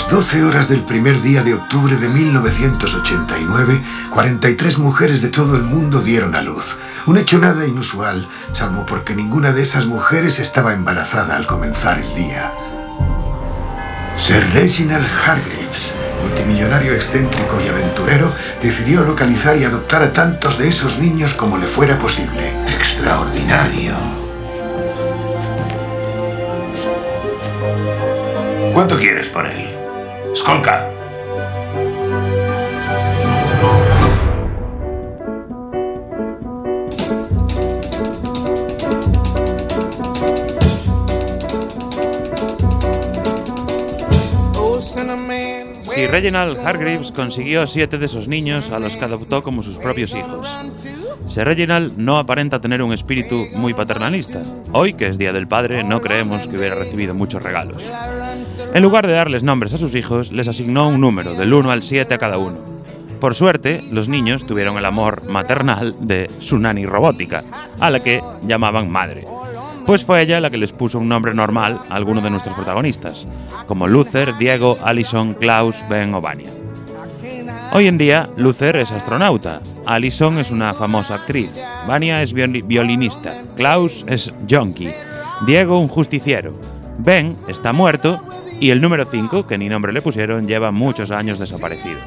las 12 horas del primer día de octubre de 1989, 43 mujeres de todo el mundo dieron a luz. Un hecho nada inusual, salvo porque ninguna de esas mujeres estaba embarazada al comenzar el día. Sir Reginald Hargreaves, multimillonario excéntrico y aventurero, decidió localizar y adoptar a tantos de esos niños como le fuera posible. Extraordinario. ¿Cuánto quieres por él? Sir Reginald Hargreaves consiguió siete de esos niños a los que adoptó como sus propios hijos. Sir Reginald no aparenta tener un espíritu muy paternalista. Hoy, que es Día del Padre, no creemos que hubiera recibido muchos regalos. En lugar de darles nombres a sus hijos, les asignó un número, del 1 al 7 a cada uno. Por suerte, los niños tuvieron el amor maternal de su nani robótica, a la que llamaban madre. Pues fue ella la que les puso un nombre normal a algunos de nuestros protagonistas, como Luther, Diego, Allison, Klaus, Ben o Vania. Hoy en día, Luther es astronauta, Allison es una famosa actriz, Vania es violi- violinista, Klaus es junkie, Diego un justiciero, Ben está muerto y el número 5, que ni nombre le pusieron, lleva muchos años desaparecido.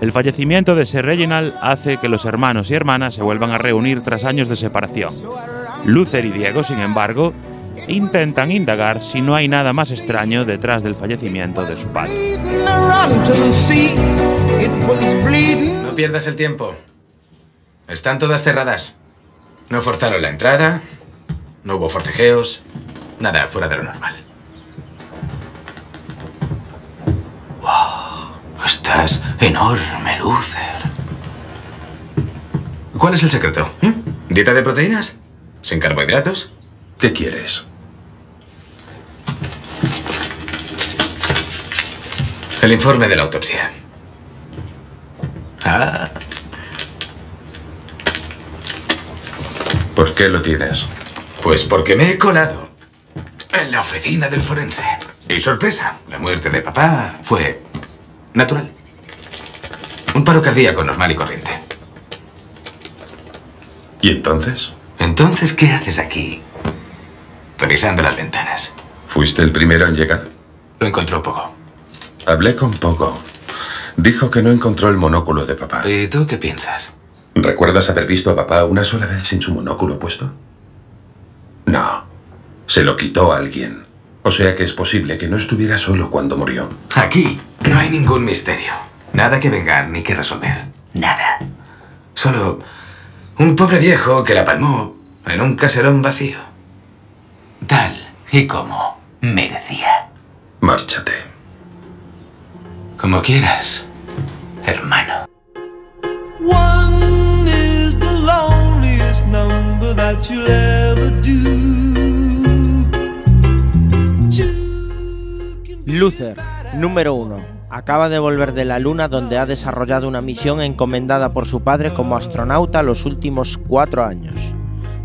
El fallecimiento de Sir Reginald hace que los hermanos y hermanas se vuelvan a reunir tras años de separación. Luther y Diego, sin embargo, intentan indagar si no hay nada más extraño detrás del fallecimiento de su padre. No pierdas el tiempo. Están todas cerradas. No forzaron la entrada, no hubo forcejeos, nada fuera de lo normal. Estás enorme, Luther. ¿Cuál es el secreto? ¿Mm? ¿Dieta de proteínas? ¿Sin carbohidratos? ¿Qué quieres? El informe de la autopsia. Ah, ¿Por qué lo tienes? pues porque me he colado en la oficina del forense. Y sorpresa, la muerte de papá fue natural. Un paro cardíaco normal y corriente. ¿Y entonces? Entonces, ¿qué haces aquí? Revisando las ventanas. ¿Fuiste el primero en llegar? Lo encontró poco. Hablé con Pogo. Dijo que no encontró el monóculo de papá. ¿Y tú qué piensas? ¿Recuerdas haber visto a papá una sola vez sin su monóculo puesto? No. Se lo quitó a alguien. O sea que es posible que no estuviera solo cuando murió. Aquí no hay ningún misterio. Nada que vengar ni que resolver. Nada. Solo un pobre viejo que la palmó en un caserón vacío. Tal y como merecía. Márchate. Como quieras, hermano. Luther, número 1. Acaba de volver de la Luna donde ha desarrollado una misión encomendada por su padre como astronauta los últimos cuatro años.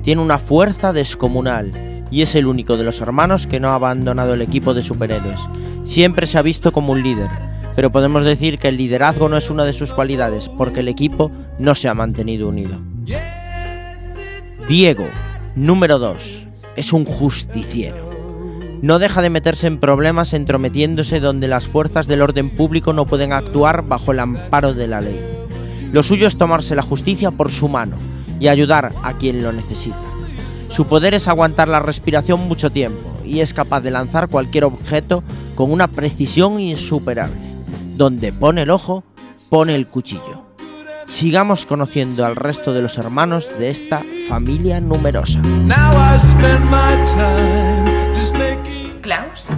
Tiene una fuerza descomunal y es el único de los hermanos que no ha abandonado el equipo de superhéroes. Siempre se ha visto como un líder, pero podemos decir que el liderazgo no es una de sus cualidades porque el equipo no se ha mantenido unido. Diego, número 2. Es un justiciero. No deja de meterse en problemas entrometiéndose donde las fuerzas del orden público no pueden actuar bajo el amparo de la ley. Lo suyo es tomarse la justicia por su mano y ayudar a quien lo necesita. Su poder es aguantar la respiración mucho tiempo y es capaz de lanzar cualquier objeto con una precisión insuperable. Donde pone el ojo, pone el cuchillo. Sigamos conociendo al resto de los hermanos de esta familia numerosa. Now I spend my time. Klaus,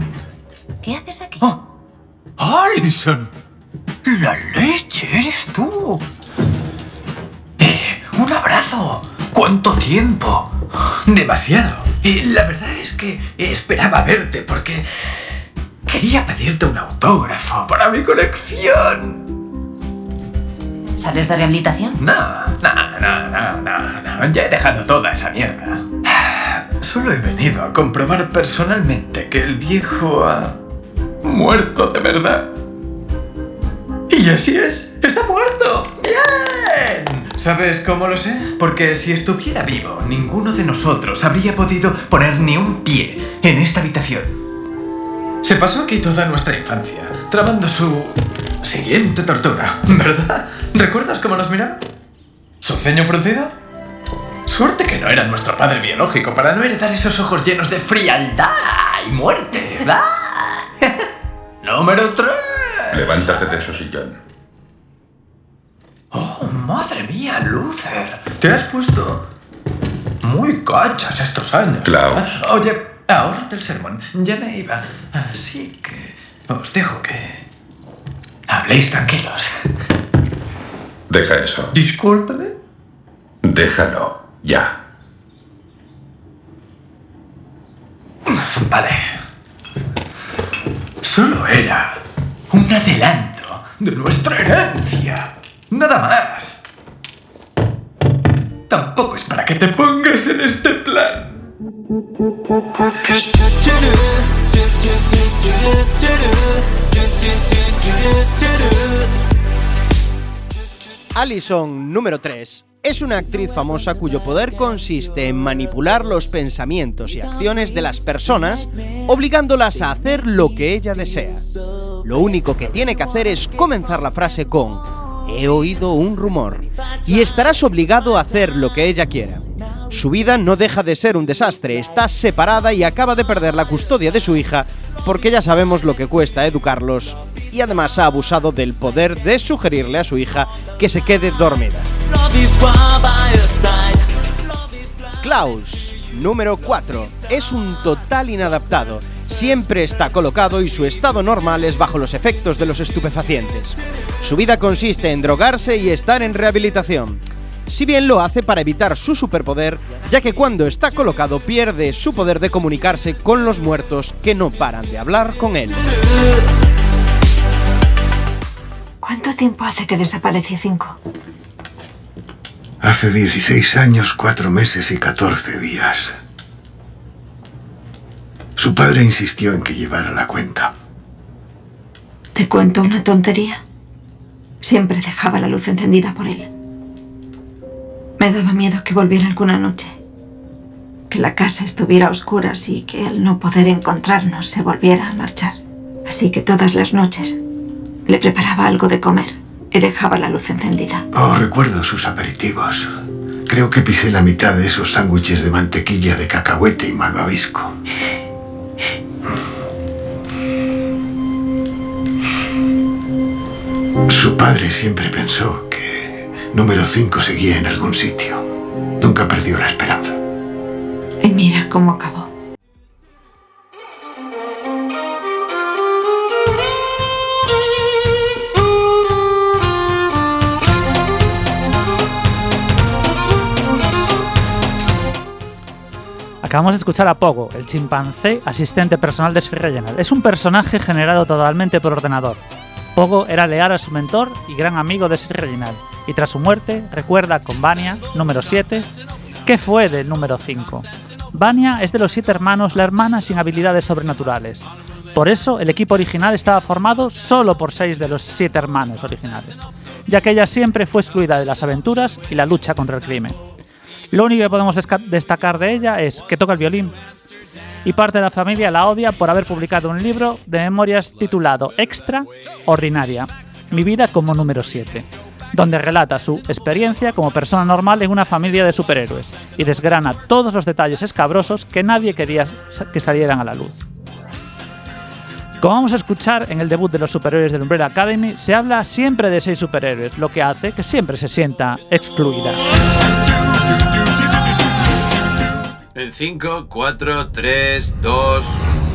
¿qué haces aquí? ¡Alison! ¡La leche! ¡Eres tú! Eh, ¡Un abrazo! ¿Cuánto tiempo? Demasiado. Y la verdad es que esperaba verte porque quería pedirte un autógrafo para mi colección. ¿Sales de rehabilitación? No, no, no, no, no, no. Ya he dejado toda esa mierda. Solo he venido a comprobar personalmente que el viejo ha muerto de verdad. Y así es, está muerto. ¡Bien! ¿Sabes cómo lo sé? Porque si estuviera vivo, ninguno de nosotros habría podido poner ni un pie en esta habitación. Se pasó aquí toda nuestra infancia, tramando su siguiente tortura, ¿verdad? ¿Recuerdas cómo nos miraba? ¿Su ceño fruncido? Suerte que no era nuestro padre biológico para no heredar esos ojos llenos de frialdad y muerte, ¿verdad? Número 3. Levántate de su sillón. Oh, madre mía, Luther. Te has puesto muy cachas estos años. Klaus. Ah, Oye, ahórrate el sermón. Ya me iba. Así que os dejo que habléis tranquilos. Deja eso. Discúlpame. Déjalo. Ya. Vale. Solo era un adelanto de nuestra herencia. Nada más. Tampoco es para que te pongas en este plan. Allison, número 3, es una actriz famosa cuyo poder consiste en manipular los pensamientos y acciones de las personas, obligándolas a hacer lo que ella desea. Lo único que tiene que hacer es comenzar la frase con He oído un rumor y estarás obligado a hacer lo que ella quiera. Su vida no deja de ser un desastre, está separada y acaba de perder la custodia de su hija porque ya sabemos lo que cuesta educarlos y además ha abusado del poder de sugerirle a su hija que se quede dormida. Klaus, número 4, es un total inadaptado. Siempre está colocado y su estado normal es bajo los efectos de los estupefacientes. Su vida consiste en drogarse y estar en rehabilitación. Si bien lo hace para evitar su superpoder, ya que cuando está colocado pierde su poder de comunicarse con los muertos que no paran de hablar con él. ¿Cuánto tiempo hace que desapareció cinco? Hace 16 años, 4 meses y 14 días. Su padre insistió en que llevara la cuenta. ¿Te cuento una tontería? Siempre dejaba la luz encendida por él. Me daba miedo que volviera alguna noche. Que la casa estuviera a oscuras y que al no poder encontrarnos se volviera a marchar. Así que todas las noches le preparaba algo de comer y dejaba la luz encendida. Oh, recuerdo sus aperitivos. Creo que pisé la mitad de esos sándwiches de mantequilla de cacahuete y malvavisco. Su padre siempre pensó que número 5 seguía en algún sitio. Nunca perdió la esperanza. Y mira cómo acabó. Acabamos de escuchar a Pogo, el chimpancé asistente personal de Sir Reginald. Es un personaje generado totalmente por ordenador. Pogo era leal a su mentor y gran amigo de Sir Reginald, y tras su muerte recuerda con Vania, número 7, ¿qué fue del número 5? Vania es de los siete hermanos la hermana sin habilidades sobrenaturales. Por eso el equipo original estaba formado solo por seis de los siete hermanos originales, ya que ella siempre fue excluida de las aventuras y la lucha contra el crimen. Lo único que podemos destacar de ella es que toca el violín. Y parte de la familia la odia por haber publicado un libro de memorias titulado Extra Ordinaria, Mi vida como número 7, donde relata su experiencia como persona normal en una familia de superhéroes y desgrana todos los detalles escabrosos que nadie quería que salieran a la luz. Como vamos a escuchar en el debut de los superhéroes del Umbrella Academy, se habla siempre de seis superhéroes, lo que hace que siempre se sienta excluida. En 5, 4, 3, 2.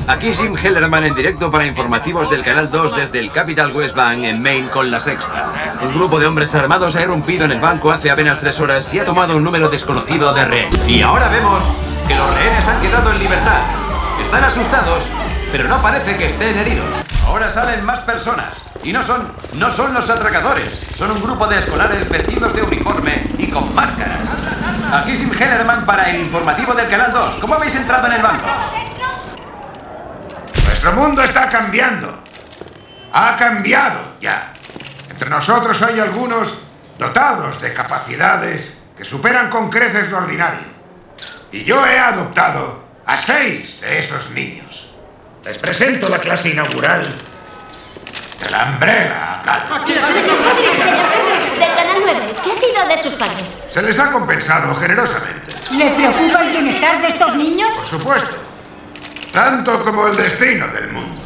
Aquí Jim Hellerman en directo para informativos del Canal 2 desde el Capital West Bank en Maine con la sexta. Un grupo de hombres armados ha irrumpido en el banco hace apenas tres horas y ha tomado un número desconocido de rehén. Y ahora vemos que los rehenes han quedado en libertad. Están asustados, pero no parece que estén heridos. Ahora salen más personas. Y no son, no son los atracadores. Son un grupo de escolares vestidos de uniforme y con máscaras. Aquí Jim Hellerman para el informativo del Canal 2. ¿Cómo habéis entrado en el banco? Nuestro mundo está cambiando. Ha cambiado ya. Entre nosotros hay algunos dotados de capacidades que superan con creces lo ordinario. Y yo he adoptado a seis de esos niños. Les presento la clase inaugural de la Umbrella Academy. Del Canal 9, ¿qué ha sido de sus padres? Se les ha compensado generosamente, ¿Le preocupa el bienestar de estos niños? por supuesto. Tanto como el destino del mundo.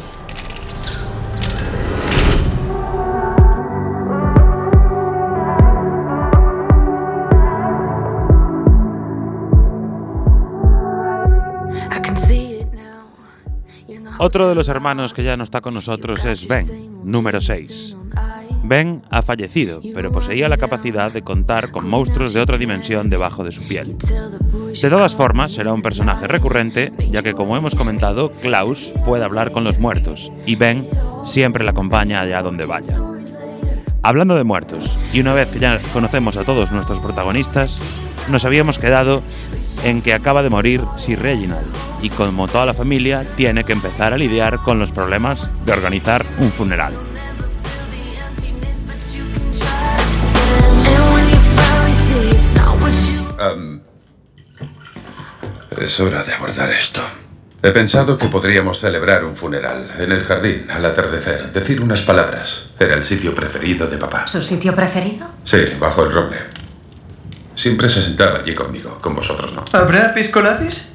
Otro de los hermanos que ya no está con nosotros es Ben, número 6. Ben ha fallecido, pero poseía la capacidad de contar con monstruos de otra dimensión debajo de su piel. De todas formas, será un personaje recurrente, ya que como hemos comentado, Klaus puede hablar con los muertos, y Ben siempre le acompaña allá donde vaya. Hablando de muertos, y una vez que ya conocemos a todos nuestros protagonistas, nos habíamos quedado en que acaba de morir Sir Reginald, y como toda la familia, tiene que empezar a lidiar con los problemas de organizar un funeral. Am, es hora de abordar esto. He pensado que podríamos celebrar un funeral en el jardín al atardecer. Decir unas palabras. Era el sitio preferido de papá. ¿Su sitio preferido? Sí, bajo el roble. Siempre se sentaba allí conmigo, con vosotros no. ¿Habrá piscolabis?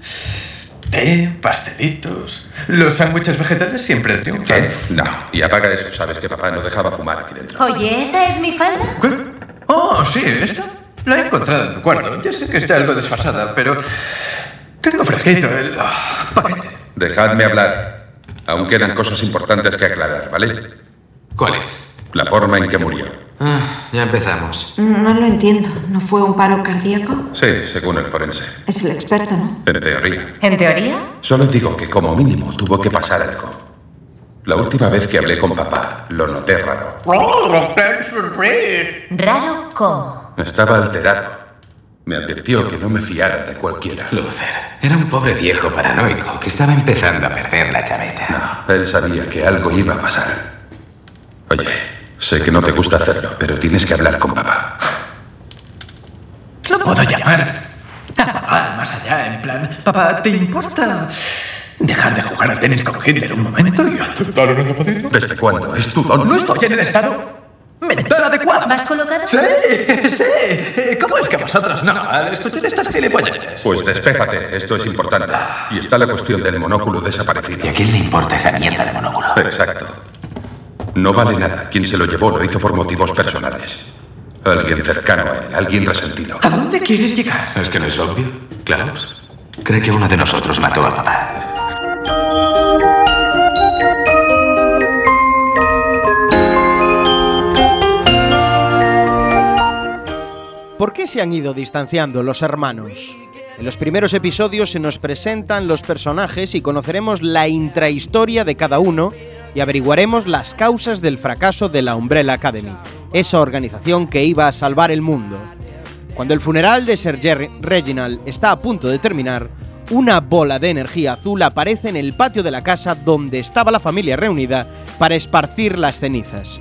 Té, pastelitos. Los sándwiches vegetales siempre triunfan. ¿Qué? No. Y apaga eso. Sabes que papá no dejaba fumar aquí dentro. Oye, ¿esa es mi falda? Oh, sí, esta. La he encontrado en tu cuarto. Ya sé que está algo desfasada, pero. Tengo fresquito el. paquete. Dejadme hablar. Aún quedan cosas importantes que aclarar, ¿vale? ¿Cuáles? La forma en que murió. Ah, ya empezamos. No lo entiendo. ¿No fue un paro cardíaco? Sí, según el forense. Es el experto, ¿no? En teoría. ¿En teoría? Solo digo que como mínimo tuvo que pasar algo. La última vez que hablé con papá, lo noté raro. ¿Raro cómo? Estaba alterado. Me advirtió que no me fiara de cualquiera. Luther, era un pobre viejo paranoico que estaba empezando a perder la chaveta. Él sabía que algo iba a pasar. Oye, sé que no te gusta hacerlo, pero tienes que hablar con papá. Lo puedo llamar. papá, más allá, en plan. Papá, ¿te importa dejar de jugar al tenis con Hitler un momento y aceptar una? ¿Desde cuándo? ¿Es tu don? No estoy en el estado mental adecuado. ¿Vas colocado? Sí, sí. ¿Cómo es que vosotros no? Al escuchar estas gilipolleces. Pues despéjate, esto es importante. Y está la cuestión del monóculo desaparecido. ¿Y a quién le importa esa mierda de monóculo? Exacto. No vale nada. Quien se lo llevó lo hizo por motivos personales. Alguien cercano a él, alguien resentido. ¿A dónde quieres llegar? ¿Es que no es obvio? Klaus cree que uno de nosotros mató a papá. ¿Por qué se han ido distanciando los hermanos? En los primeros episodios se nos presentan los personajes y conoceremos la intrahistoria de cada uno y averiguaremos las causas del fracaso de la Umbrella Academy, esa organización que iba a salvar el mundo. Cuando el funeral de Sir Reginald está a punto de terminar, una bola de energía azul aparece en el patio de la casa donde estaba la familia reunida para esparcir las cenizas.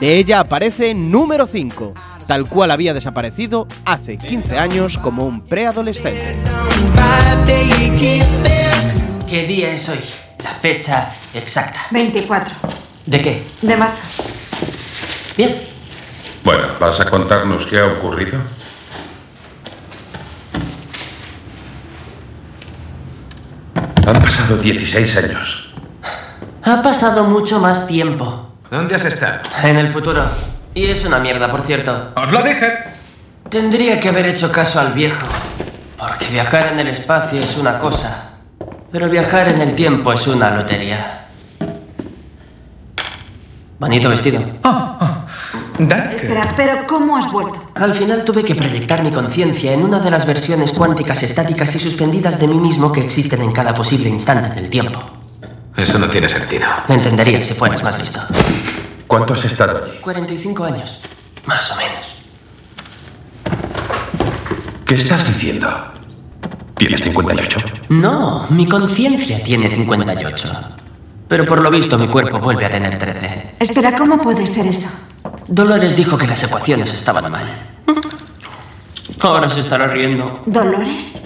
De ella aparece número 5, tal cual había desaparecido hace 15 años como un preadolescente. ¿Qué día es hoy? La fecha exacta. 24 ¿De qué? de marzo. Bien. Bueno, ¿vas a contarnos qué ha ocurrido? Han pasado 16 años. Ha pasado mucho más tiempo. ¿Dónde has estado? En el futuro. Y es una mierda, por cierto. ¡Os lo dije! Tendría que haber hecho caso al viejo. Porque viajar en el espacio es una cosa. Pero viajar en el tiempo es una lotería. Bonito vestido. Espera, pero ¿cómo has vuelto? Al final tuve que proyectar mi conciencia en una de las versiones cuánticas estáticas y suspendidas de mí mismo que existen en cada posible instante del tiempo. Eso no tiene sentido. Lo entenderías si fueras más listo. ¿Cuánto has estado allí? 45 años. Más o menos. ¿Qué estás diciendo? ¿Tienes 58? No, mi conciencia tiene 58. Pero por lo visto mi cuerpo vuelve a tener 13. Espera, ¿cómo puede ser eso? Dolores dijo que las ecuaciones estaban mal. Ahora se estará riendo. ¿Dolores?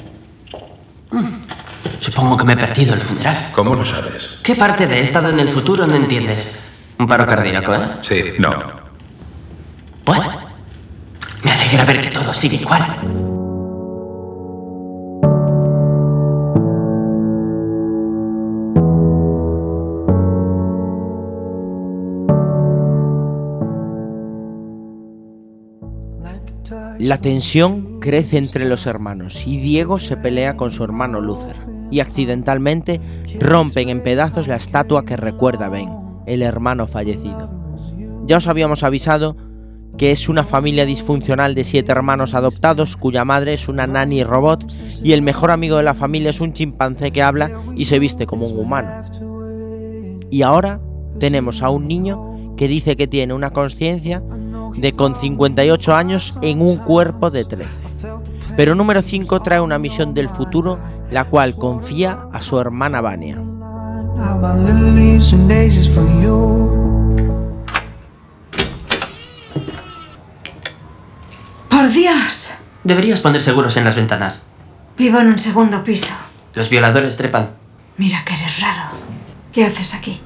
Supongo que me he perdido el funeral. ¿Cómo lo sabes? ¿Qué parte de he estado en el futuro no entiendes? Un paro cardíaco, ¿eh? Sí. No. Bueno, me alegra ver que todo sigue igual. La tensión crece entre los hermanos y Diego se pelea con su hermano Luther y accidentalmente rompen en pedazos la estatua que recuerda a Ben, el hermano fallecido. Ya os habíamos avisado que es una familia disfuncional de siete hermanos adoptados cuya madre es una nani robot y el mejor amigo de la familia es un chimpancé que habla y se viste como un humano. Y ahora tenemos a un niño que dice que tiene una conciencia de con 58 años en un cuerpo de 13. Pero número 5 trae una misión del futuro, la cual confía a su hermana Vania. ¡Por Dios! Deberías poner seguros en las ventanas. Vivo en un segundo piso. Los violadores trepan. Mira que eres raro. ¿Qué haces aquí?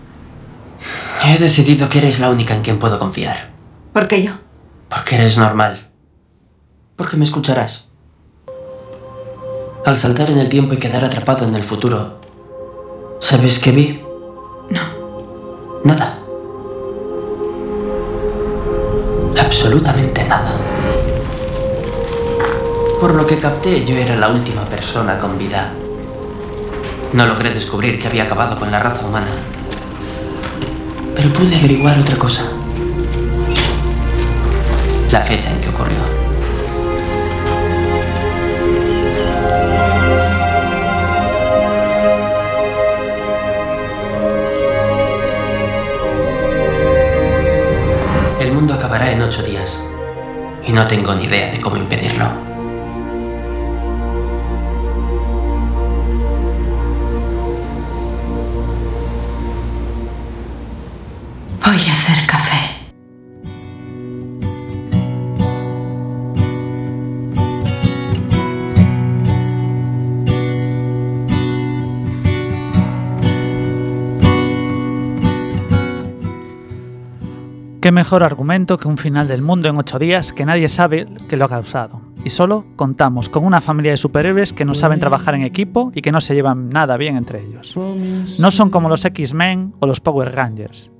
He decidido que eres la única en quien puedo confiar. ¿Por qué yo? Porque eres normal. Porque me escucharás. Al saltar en el tiempo y quedar atrapado en el futuro, ¿sabes qué vi? No. Nada. Absolutamente nada. Por lo que capté, yo era la última persona con vida. No logré descubrir que había acabado con la raza humana. Pero pude averiguar otra cosa. La fecha en que ocurrió. Acabará en ocho días. Y no tengo ni idea de cómo impedirlo. Voy a hacer Qué mejor argumento que un final del mundo en ocho días que nadie sabe que lo ha causado. Y solo contamos con una familia de superhéroes que no saben trabajar en equipo y que no se llevan nada bien entre ellos. No son como los X-Men o los Power Rangers.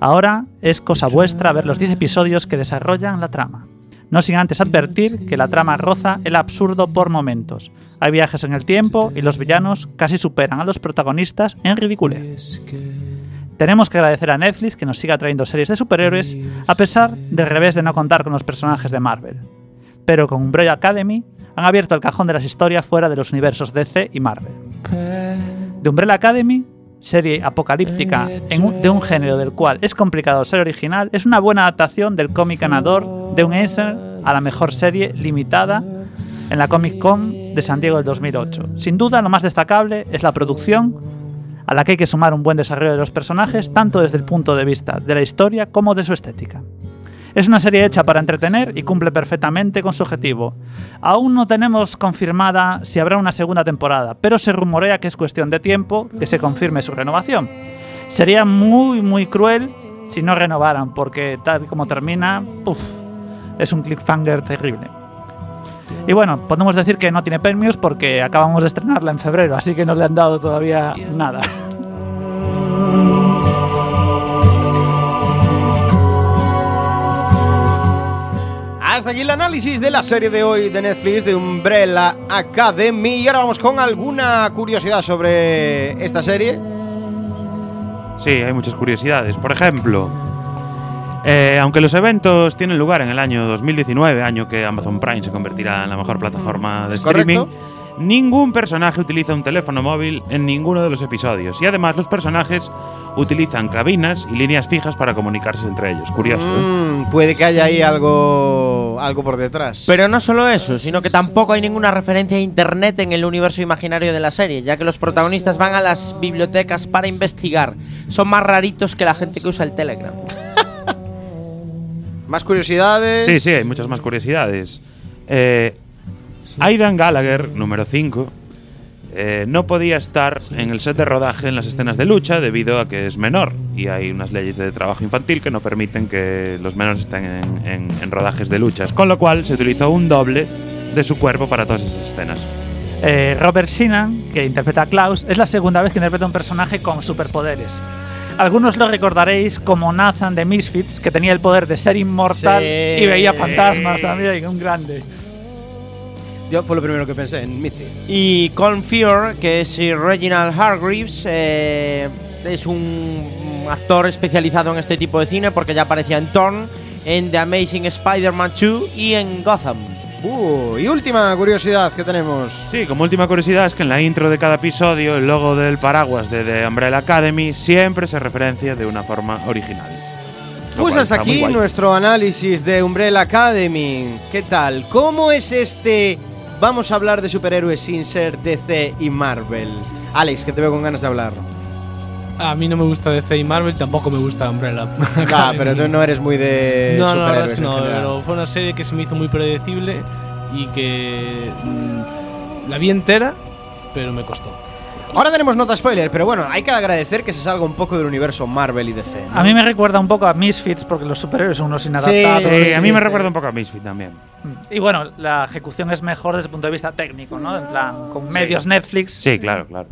Ahora es cosa vuestra ver los 10 episodios que desarrollan la trama. No sin antes advertir que la trama roza el absurdo por momentos. Hay viajes en el tiempo y los villanos casi superan a los protagonistas en ridiculez. Tenemos que agradecer a Netflix que nos siga trayendo series de superhéroes a pesar del revés de no contar con los personajes de Marvel. pero con Umbrella Academy han abierto el cajón de las historias fuera de los universos DC y Marvel. The Umbrella Academy, serie apocalíptica en un- de un género del cual es complicado ser original, es una buena adaptación del cómic ganador de un Eisner a la mejor serie limitada en la Comic Con de San Diego del 2008. Sin duda, lo más destacable es la producción, a la que hay que sumar un buen desarrollo de los personajes, tanto desde el punto de vista de la historia como de su estética. Es una serie hecha para entretener y cumple perfectamente con su objetivo. Aún no tenemos confirmada si habrá una segunda temporada, pero se rumorea que es cuestión de tiempo que se confirme su renovación. Sería muy, muy cruel si no renovaran, porque tal y como termina, uf, es un cliffhanger terrible. Y bueno, podemos decir que no tiene premios porque acabamos de estrenarla en febrero, así que no le han dado todavía nada. Hasta aquí el análisis de la serie de hoy de Netflix de Umbrella Academy. Y ahora vamos con alguna curiosidad sobre esta serie. Sí, hay muchas curiosidades. Por ejemplo, eh, aunque los eventos tienen lugar en el año 2019, año que Amazon Prime se convertirá en la mejor plataforma de ¿Es streaming, correcto? ningún personaje utiliza un teléfono móvil en ninguno de los episodios. Y además los personajes utilizan cabinas y líneas fijas para comunicarse entre ellos. Curioso, ¿eh? Mm, puede que haya ahí algo, algo por detrás. Pero no solo eso, sino que tampoco hay ninguna referencia a internet en el universo imaginario de la serie, ya que los protagonistas van a las bibliotecas para investigar. Son más raritos que la gente que usa el Telegram. Más curiosidades. Sí, sí, hay muchas más curiosidades. Eh, Aidan Gallagher, número 5, eh, no podía estar en el set de rodaje en las escenas de lucha debido a que es menor y hay unas leyes de trabajo infantil que no permiten que los menores estén en, en- en rodajes de luchas, con lo cual se utilizó un doble de su cuerpo para todas esas escenas. Eh, Robert Sinan, que interpreta a Klaus, es la segunda vez que interpreta un personaje con superpoderes. Algunos lo recordaréis como Nathan de Misfits, que tenía el poder de ser inmortal Sí. y veía fantasmas también, un grande. Yo fue lo primero que pensé en Mythic. Y Colin Fear, que es Reginald Hargreaves, eh, es un actor especializado en este tipo de cine porque ya aparecía en Thorn, en The Amazing Spider-Man 2 y en Gotham. Uh, y última curiosidad que tenemos. Sí, como última curiosidad es que en la intro de cada episodio el logo del paraguas de The Umbrella Academy siempre se referencia de una forma original. Pues hasta aquí nuestro análisis de Umbrella Academy. ¿Qué tal? ¿Cómo es este? Vamos a hablar de superhéroes sin ser DC y Marvel. Alex, que te veo con ganas de hablar. A mí no me gusta DC y Marvel, tampoco me gusta Umbrella. Ah, Academy. pero tú no eres muy de No, no, la verdad superhéroes es que en no, general. pero fue una serie que se me hizo muy predecible y que mm, la vi entera, pero me costó. Ahora tenemos nota spoiler, pero bueno, hay que agradecer que se salga un poco del universo Marvel y DC. ¿no? A mí me recuerda un poco a Misfits, porque los superhéroes son unos inadaptados. Sí, a mí sí, me sí. recuerda un poco a Misfit también. Y bueno, la ejecución es mejor desde el punto de vista técnico, ¿no? En plan, con medios Netflix, Sí, claro, claro.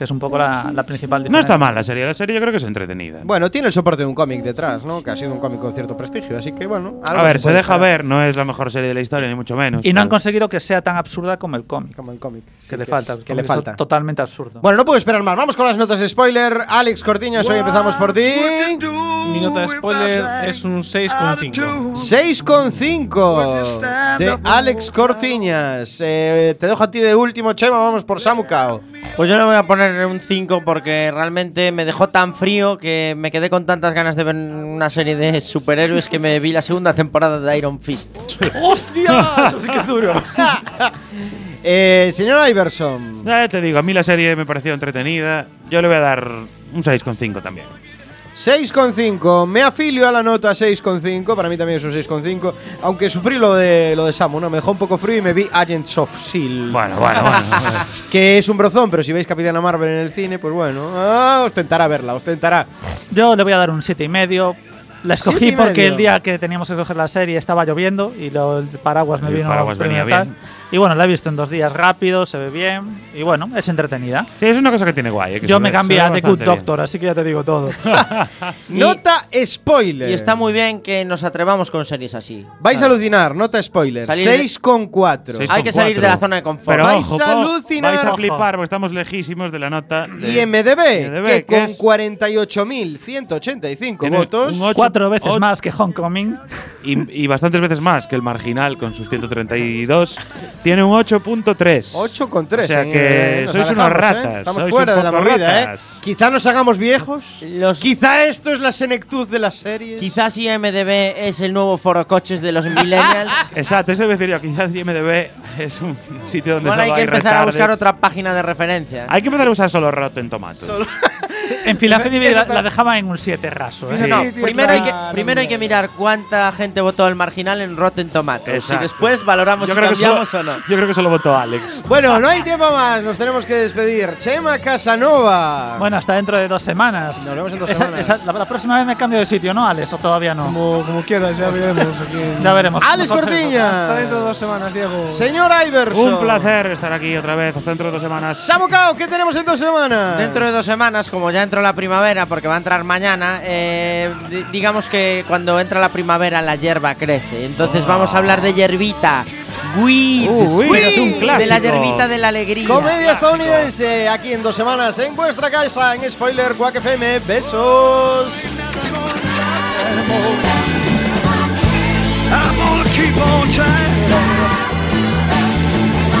Que es un poco la, la principal No diferencia. está mal la serie, la serie yo creo que es entretenida. Bueno, tiene el soporte de un cómic detrás, ¿no? Que ha sido un cómic con cierto prestigio, así que bueno. algo A ver, se deja ver, no es la mejor serie de la historia, ni mucho menos. Y no han conseguido que sea tan absurda como el cómic. Como el cómic. sí, Que le es- falta. Que le falta. Totalmente absurdo. Bueno, no puedo esperar más. Vamos con las notas de spoiler. Alex Cortiñas, hoy empezamos por ti. Mi nota de spoiler es un 6,5. 6,5 de Alex Cortiñas. Eh, te dejo a ti de último, Chema. Vamos por Samukao. Pues yo le voy a poner un 5 porque realmente me dejó tan frío que me quedé con tantas ganas de ver una serie de superhéroes que me vi la segunda temporada de Iron Fist. ¡Hostia! Eso sí que es duro. Eh, señor Iverson. Ya te digo, a mí la serie me pareció entretenida. Yo le voy a dar un 6,5 también. 6,5. Me afilio a la nota 6,5. Para mí también es un 6,5. Aunque sufrí lo de, lo de Samu, ¿no? Me dejó un poco frío y me vi Agents of S.H.I.E.L.D. Bueno, bueno, bueno. que es un brozón, pero si veis Capitana Marvel en el cine, pues bueno, ah, os tentará verla, os tentará. Yo le voy a dar un siete y medio. La ¿Siete escogí porque el día que teníamos que coger la serie estaba lloviendo y lo- el paraguas me El vino paraguas venía bien. Y bueno, la he visto en dos días rápido, se ve bien y bueno, es entretenida. Sí, es una cosa que tiene guay. eh, que Yo me ve- cambié a The Good bastante bien. Doctor, así que ya te digo todo. Nota spoiler. Y está muy bien que nos atrevamos con series así. Vais a alucinar, nota spoiler. Salir de- 6,4. Seis Hay que salir de la zona de confort. Pero Vais ojo, a alucinar. vais a flipar porque estamos lejísimos de la nota. de- Y MDB, IMDb, que que con es- 48.185 tiene votos. Un 8 Cuatro veces Ot- más que Homecoming. y, y bastantes veces más que el marginal con sus 132, tiene un 8.3. 8 con 3. O sea que sois unos ratas. Estamos sois fuera un de la movida, ¿eh? Quizá nos hagamos viejos. Los- Quizá esto es la senectud de las series. Quizás IMDB es el nuevo foro coches de los millennials. Exacto, eso me refería. Quizás IMDB es un sitio donde hay solo que empezar a buscar otra página de referencia. Hay que empezar a usar solo Rotten Tomatoes. En Filafini la, la dejaba en un 7 raso. ¿eh? No, primero, hay que, claro, primero hay que mirar cuánta gente votó al marginal en Rotten Tomatoes. Exacto. Y después valoramos Yo si creo, que cambiamos solo, o no. yo creo que solo votó Alex. Bueno, no hay tiempo más. Nos tenemos que despedir. Chema Casanova. Bueno, hasta dentro de dos semanas. Nos vemos en dos Esa- semanas. esa- la, la próxima vez me cambio de sitio, ¿no, Alex? ¿O todavía no? Como, como quieras, ya veremos aquí. en- Ya veremos. Alex Cortiña. Hasta dentro de dos semanas, Diego. Señor Iverson. Un placer estar aquí otra vez, hasta dentro de dos semanas. Samucao, ¿qué tenemos en dos semanas? Dentro de dos semanas, como ya entró la primavera, porque va a entrar mañana, eh, di- digamos que cuando entra la primavera la hierba crece. Entonces vamos a hablar de hierbita. Weeds, Uh, Weeds, es un De clásico. la hierbita de la alegría. Comedia estadounidense, aquí en dos semanas, en vuestra casa, en Spoiler Quack FM. Besos. I'm gonna keep on trying.